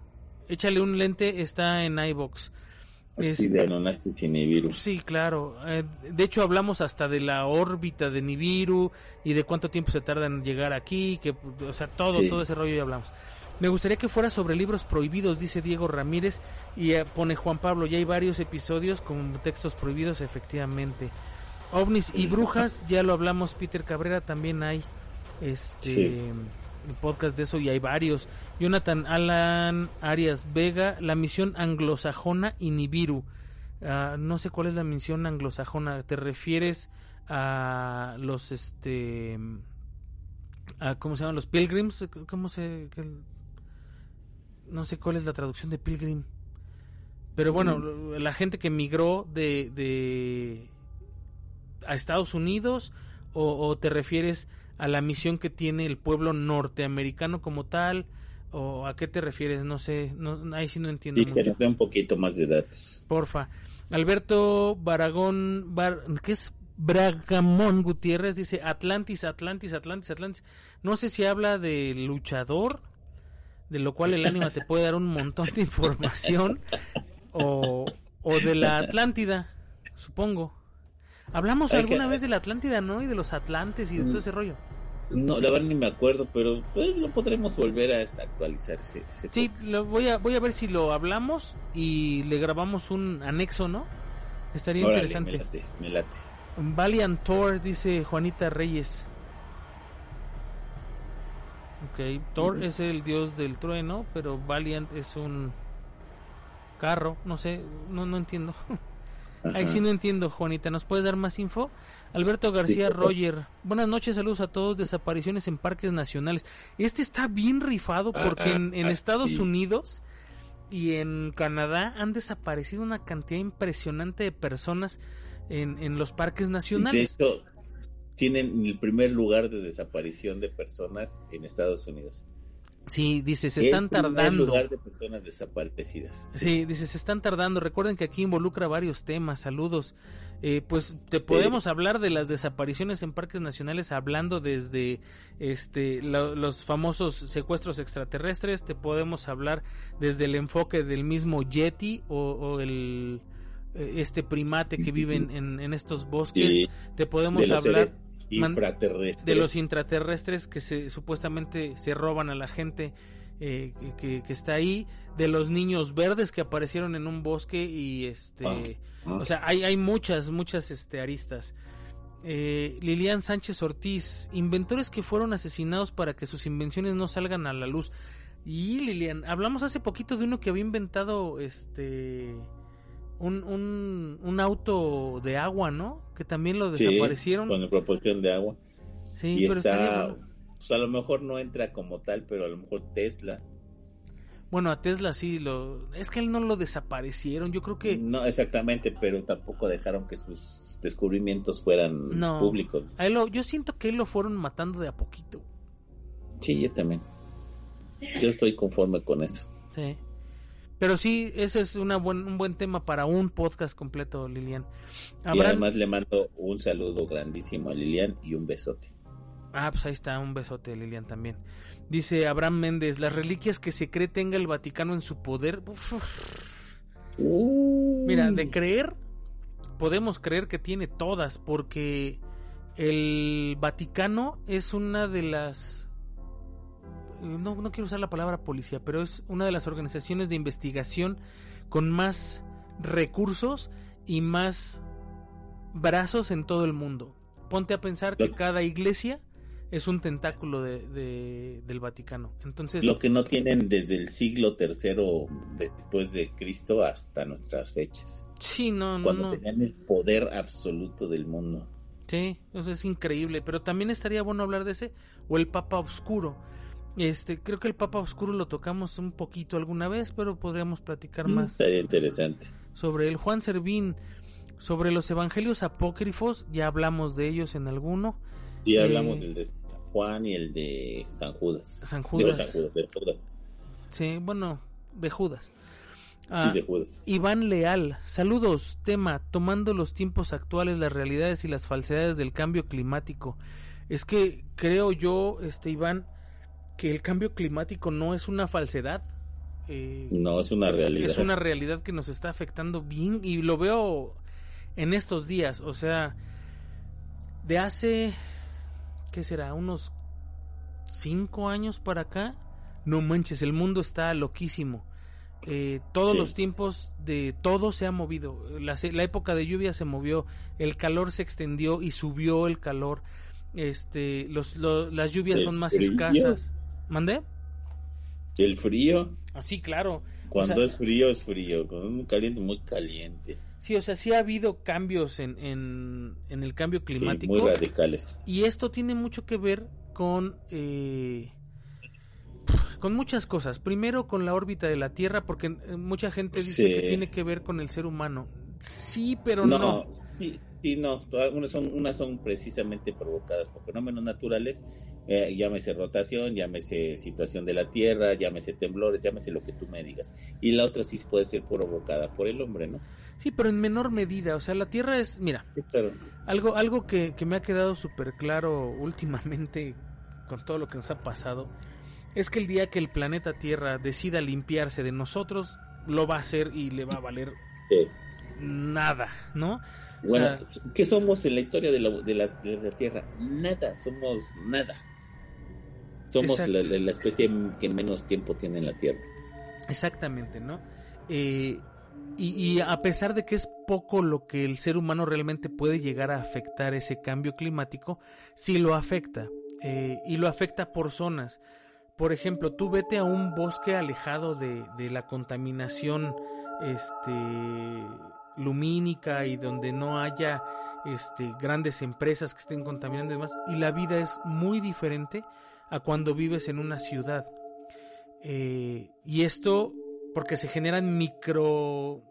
S3: Échale un lente, está en iBox.
S2: Sí, de Nibiru.
S3: Sí, claro. Eh, de hecho, hablamos hasta de la órbita de Nibiru y de cuánto tiempo se tarda en llegar aquí, que, o sea, todo, todo ese rollo ya hablamos. Me gustaría que fuera sobre libros prohibidos, dice Diego Ramírez, y eh, pone Juan Pablo, ya hay varios episodios con textos prohibidos, efectivamente. OVNIs y brujas, ya lo hablamos, Peter Cabrera también hay. Este podcast de eso y hay varios. Jonathan Alan Arias Vega, la misión anglosajona y Nibiru. Ah, no sé cuál es la misión anglosajona. ¿Te refieres a los este a cómo se llaman los pilgrims? ¿Cómo se no sé cuál es la traducción de pilgrim? Pero bueno, mm. la gente que migró de, de a Estados Unidos o, o te refieres a la misión que tiene el pueblo norteamericano como tal? ¿O a qué te refieres? No sé, no, ahí sí no entiendo.
S2: Sí, mucho. que un poquito más de datos.
S3: Porfa. Alberto Baragón, Bar, ¿qué es? Bragamón Gutiérrez dice Atlantis, Atlantis, Atlantis, Atlantis. No sé si habla de luchador, de lo cual el ánima te puede dar un montón de información, o, o de la Atlántida, supongo. Hablamos alguna vez de la Atlántida, ¿no? Y de los Atlantes y de todo ese rollo.
S2: No, la verdad ni me acuerdo, pero pues, lo podremos volver a actualizar. Ese,
S3: sí, lo voy a, voy a ver si lo hablamos y le grabamos un anexo, ¿no? Estaría interesante. Me
S2: late, me late.
S3: Valiant dice Juanita Reyes. Ok, Thor es el dios del trueno, pero Valiant es un carro, no sé, no, no entiendo. Ahí sí no entiendo, Juanita. ¿Nos puedes dar más info? Alberto García Roger. Buenas noches, saludos a todos. Desapariciones en parques nacionales. Este está bien rifado porque en, en Estados Unidos y en Canadá han desaparecido una cantidad impresionante de personas en, en los parques nacionales.
S2: De hecho, tienen el primer lugar de desaparición de personas en Estados Unidos.
S3: Sí, dice, se están
S2: el primer
S3: tardando.
S2: lugar de personas desaparecidas.
S3: Sí, dice, se están tardando. Recuerden que aquí involucra varios temas. Saludos. Eh, pues te podemos hablar de las desapariciones en parques nacionales hablando desde este lo- los famosos secuestros extraterrestres. Te podemos hablar desde el enfoque del mismo Yeti o, o el este primate que vive en, en- en estos bosques.
S2: Sí,
S3: Te podemos
S2: de
S3: hablar de los intraterrestres que se supuestamente se roban a la gente eh, que- que, está ahí, de los niños verdes que aparecieron en un bosque y este,
S2: Ah.
S3: o sea, hay, hay muchas, muchas este, aristas. Eh, Lilian Sánchez Ortiz, inventores que fueron asesinados para que sus invenciones no salgan a la luz. Y Lilian, hablamos hace poquito de uno que había inventado este un, un, un auto de agua, ¿no? Que también lo
S2: Sí,
S3: desaparecieron.
S2: con la proporción de agua.
S3: Sí,
S2: y
S3: pero
S2: está,
S3: bueno.
S2: pues a lo mejor no entra como tal, pero a lo mejor Tesla.
S3: Bueno, a Tesla sí lo. Es que él no lo desaparecieron. Yo creo que.
S2: No exactamente, pero tampoco dejaron que sus descubrimientos fueran
S3: No.
S2: públicos.
S3: a él lo- yo siento que él lo fueron matando de a poquito.
S2: Sí, yo también. Yo estoy conforme con eso.
S3: Sí. Pero sí, ese es una buen, un buen tema para un podcast completo, Lilian.
S2: Y
S3: Abraham-
S2: además le mando un saludo grandísimo a Lilian y un besote.
S3: Ah, pues ahí está, un besote, Lilian, también. Dice Abraham Méndez, las reliquias que se cree tenga el Vaticano en su poder. Uf, Mira, de creer, podemos creer que tiene todas, porque el Vaticano es una de las... No, no quiero usar la palabra policía, pero es una de las organizaciones de investigación con más recursos y más brazos en todo el mundo. Ponte a pensar que cada iglesia es un tentáculo de, de- del Vaticano. Entonces,
S2: Lo que no tienen desde el siglo tercero después de Cristo hasta nuestras fechas.
S3: sí, no, no,
S2: Cuando
S3: no.
S2: tenían el poder absoluto del mundo.
S3: Sí, eso es increíble, pero también estaría bueno hablar de ese o el Papa Oscuro. Este, creo que el Papa Oscuro lo tocamos un poquito alguna vez, pero podríamos platicar más
S2: Estaría interesante.
S3: sobre el Juan Servín, sobre los evangelios apócrifos, ya hablamos de ellos en alguno.
S2: Sí,
S3: Eh,
S2: hablamos del de San Juan y el de San Judas.
S3: San
S2: Digo,
S3: Judas.
S2: San Judas, de Judas.
S3: Sí, bueno, de Judas.
S2: Sí,
S3: Ah,
S2: de Judas.
S3: Iván Leal, saludos, tema, tomando los tiempos actuales, las realidades y las falsedades del cambio climático. Es que creo yo, este Iván, que el cambio climático no es una falsedad. eh,
S2: No, es una realidad.
S3: es una realidad que nos está afectando bien y lo veo en estos días, o sea, de hace, ¿qué será? Unos cinco años para acá, no manches, el mundo está loquísimo. Eh, todos
S2: Sí.
S3: los tiempos de todo se ha movido. La, la época de lluvia se movió, el calor se extendió y subió el calor. Este, los, lo- las lluvias son más escasas. ¿Mandé?
S2: El frío,
S3: Así, claro.
S2: cuando
S3: sea-
S2: es frío, es frío. Cuando es muy caliente, muy caliente.
S3: Sí, o sea, sí ha habido cambios en, en, en el cambio
S2: Sí,
S3: climático.
S2: muy radicales.
S3: y esto tiene mucho que ver con, eh, con muchas cosas. Primero, con la órbita de la Tierra, porque eh, mucha gente dice
S2: Sí.
S3: que tiene que ver con el ser humano. Sí, pero no.
S2: no, sí, sí, no. Unas son, unas son precisamente provocadas por fenómenos naturales. Eh, llámese rotación, llámese situación de la Tierra, llámese temblores, llámese lo que tú me digas. Y la otra sí puede ser provocada por el hombre, ¿no?
S3: Sí, pero en menor medida. O sea, la Tierra es, mira,
S2: Sí, claro.
S3: algo, algo que, que me ha quedado súper claro últimamente con todo lo que nos ha pasado, es que el día que el planeta Tierra decida limpiarse de nosotros, lo va a hacer y le va a valer
S2: Sí.
S3: nada, ¿no? O
S2: Bueno,
S3: sea,
S2: ¿qué somos en la historia de la, de la, de la Tierra? Nada, somos nada. Somos la, especie que menos tiempo tiene en la Tierra.
S3: Exactamente, ¿no? Eh, y, y a pesar de que es poco lo que el ser humano realmente puede llegar a afectar ese cambio climático, sí lo afecta. eh, y lo afecta por zonas. Por ejemplo, tú vete a un bosque alejado de, de la contaminación este lumínica y donde no haya este grandes empresas que estén contaminando y demás y la vida es muy diferente a cuando vives en una ciudad. Eh, y esto porque se generan micro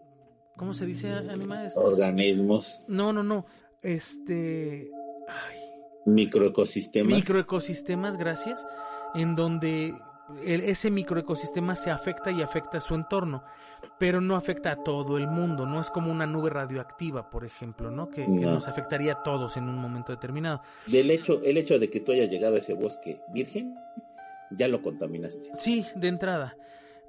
S3: ¿cómo se dice anima?
S2: organismos.
S3: No no no. Este ay,
S2: microecosistemas.
S3: Microecosistemas gracias. En donde ese microecosistema se afecta y afecta a su entorno, pero no afecta a todo el mundo, no es como una nube radioactiva, por ejemplo, ¿no? Que, nos afectaría a todos en un momento determinado.
S2: Del hecho, el hecho de que tú hayas llegado a ese bosque virgen, ya lo contaminaste.
S3: Sí, de entrada.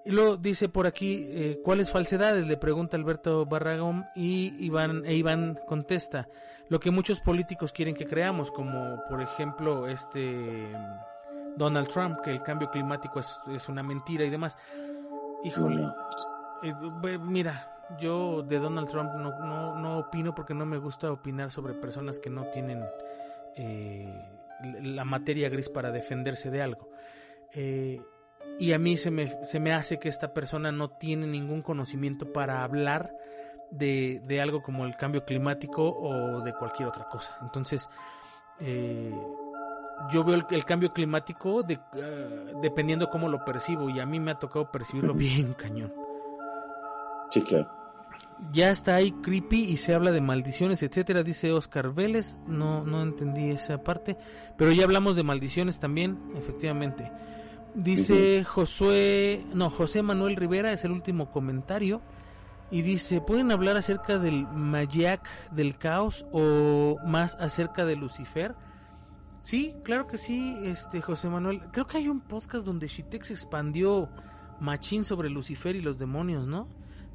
S3: Y luego dice por aquí, eh, ¿cuáles falsedades? Le pregunta Alberto Barragón y Iván, e Iván contesta, lo que muchos políticos quieren que creamos, como por ejemplo este Donald Trump, que el cambio climático es, una mentira y demás. Híjole, eh, mira, yo de Donald Trump no, no, opino porque no me gusta opinar sobre personas que no tienen eh, la materia gris para defenderse de algo. Eh, y a mí se me, se me hace que esta persona no tiene ningún conocimiento para hablar de, de algo como el cambio climático o de cualquier otra cosa. Entonces, eh, yo veo el, cambio climático de, uh, dependiendo cómo lo percibo y a mí me ha tocado percibirlo bien cañón.
S2: Sí, claro.
S3: Ya está ahí creepy y se habla de maldiciones, etcétera, dice Oscar Vélez. No, no entendí esa parte, pero ya hablamos de maldiciones también, efectivamente. Dice Josué, no, José Manuel Rivera es el último comentario y dice, ¿pueden hablar acerca del Magiac del caos o más acerca de Lucifer? Sí, claro que sí, este José Manuel. Creo que hay un podcast donde Shitex expandió machín sobre Lucifer y los demonios, ¿no?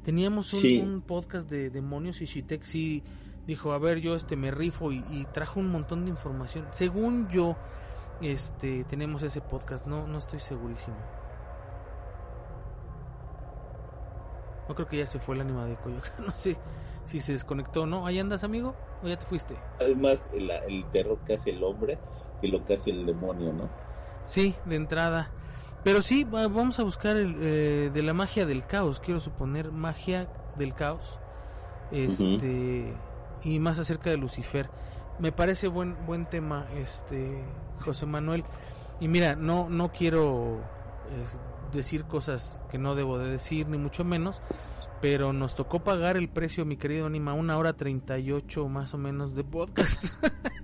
S3: Teníamos un, podcast de demonios y Shitex sí dijo, a ver, yo este me rifo y, trajo un montón de información. Según yo, este tenemos ese podcast, no, no estoy segurísimo. No creo que ya se fue el ánima de Coyoacán, no sé si se desconectó o no. ¿Ahí andas, amigo? ¿O ya te fuiste?
S2: Además, el, el terror que hace el hombre que lo que hace el demonio, ¿no?
S3: Sí, de entrada. Pero sí, vamos a buscar el, eh, de la magia del caos, quiero suponer, magia del caos. Este, y más acerca de Lucifer. Me parece buen buen tema, este José Manuel. Y mira, no no quiero eh, decir cosas que no debo de decir ni mucho menos, pero nos tocó pagar el precio, mi querido Anima, una hora treinta y ocho más o menos de podcast.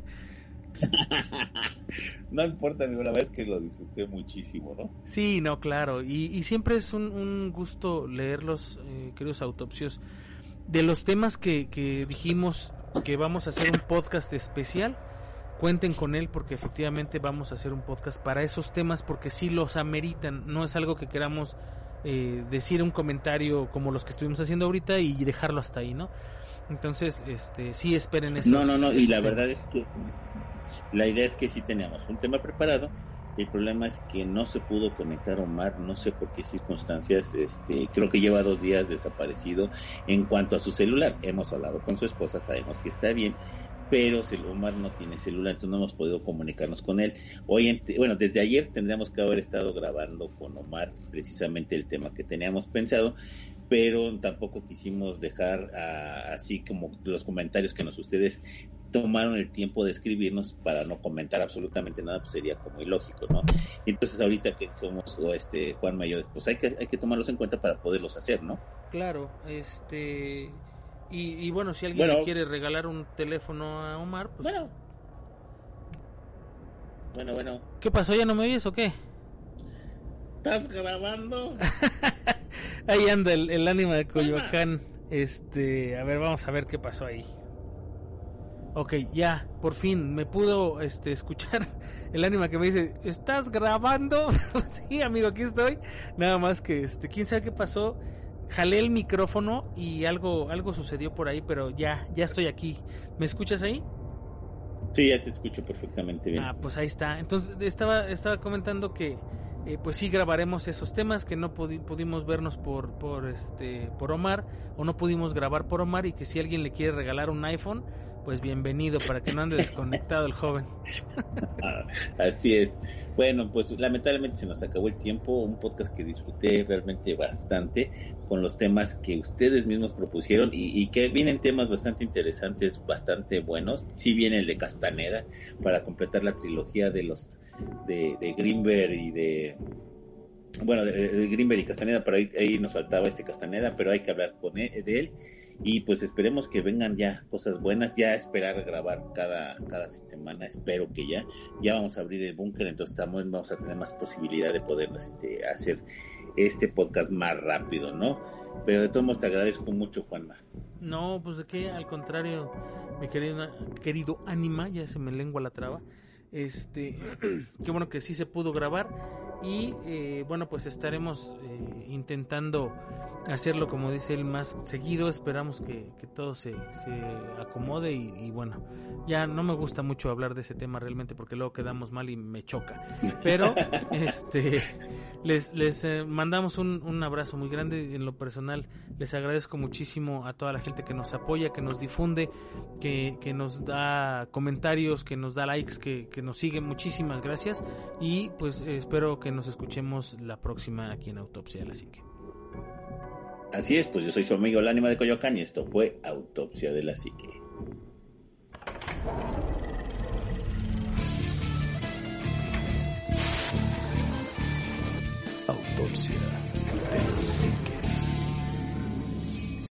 S2: no importa, amigo, la verdad es que lo disfruté muchísimo, ¿no?
S3: Sí, no, claro. Y, siempre es un, gusto leerlos, eh, queridos autopsios. De los temas que, que dijimos que vamos a hacer un podcast especial, cuenten con él porque efectivamente vamos a hacer un podcast para esos temas porque sí los ameritan. No es algo que queramos eh, decir un comentario como los que estuvimos haciendo ahorita y dejarlo hasta ahí, ¿no? Entonces, este, sí esperen eso.
S2: No, no, no, y la verdad es que la idea es que sí teníamos un tema preparado. El problema es que no se pudo conectar Omar, no sé por qué circunstancias, este, creo que lleva dos días desaparecido en cuanto a su celular. Hemos hablado con su esposa, sabemos que está bien, pero Omar no tiene celular, entonces no hemos podido comunicarnos con él. Hoy, bueno, desde ayer tendríamos que haber estado grabando con Omar precisamente el tema que teníamos pensado, pero tampoco quisimos dejar así como los comentarios que nos ustedes tomaron el tiempo de escribirnos para no comentar absolutamente nada, pues sería como ilógico, ¿no? Entonces ahorita que somos este Juan Mayor, pues hay que hay que tomarlos en cuenta para poderlos hacer, ¿no?
S3: Claro, este y, bueno, si alguien le quiere regalar un teléfono a Omar, pues
S2: Bueno. Bueno, bueno.
S3: ¿Qué pasó? ¿Ya no me oyes o qué?
S2: ¿Estás grabando?
S3: ahí anda el, el ánima de Coyoacán. Este, a ver, vamos a ver qué pasó ahí. Ok, ya, por fin me pudo este, escuchar el ánima que me dice, ¿estás grabando? sí, amigo, aquí estoy. Nada más que, este, quién sabe qué pasó. Jalé el micrófono y algo, algo sucedió por ahí, pero ya, ya estoy aquí. ¿Me escuchas ahí?
S2: Sí, ya te escucho perfectamente bien.
S3: Ah, pues ahí está. Entonces estaba, estaba comentando que, eh, pues sí grabaremos esos temas que no pudimos vernos por, por este, por Omar o no pudimos grabar por Omar y que si alguien le quiere regalar un iPhone pues bienvenido para que no ande desconectado el joven.
S2: Así es. Bueno, pues lamentablemente se nos acabó el tiempo, un podcast que disfruté realmente bastante con los temas que ustedes mismos propusieron y, que vienen temas bastante interesantes, bastante buenos. Sí viene el de Castaneda para completar la trilogía de los de, de Greenberg y de bueno, de, Greenberg y Castaneda, pero ahí, nos faltaba este Castaneda, pero hay que hablar con él, de él y pues esperemos que vengan ya cosas buenas, ya esperar grabar cada, cada semana, espero que ya, ya vamos a abrir el búnker, entonces estamos, vamos a tener más posibilidad de poder este, hacer este podcast más rápido, ¿no? Pero de todos modos te agradezco mucho, Juanma.
S3: No, pues de qué, al contrario, mi querido, querido Anima, ya se me lengua la traba. Este, qué bueno que sí se pudo grabar y eh, bueno pues estaremos eh, intentando hacerlo como dice él más seguido esperamos que, todo se, acomode y, bueno ya no me gusta mucho hablar de ese tema realmente porque luego quedamos mal y me choca. Pero este les, les eh, mandamos un, un, abrazo muy grande. En lo personal les agradezco muchísimo a toda la gente que nos apoya que nos difunde que, que nos da comentarios que nos da likes que, que nos sigue. Muchísimas gracias y pues espero que nos escuchemos la próxima aquí en Autopsia de la Psique.
S2: Así es, pues yo soy su amigo el ánima de Coyoacán y esto fue Autopsia de la Psique.
S1: Autopsia de la Psique.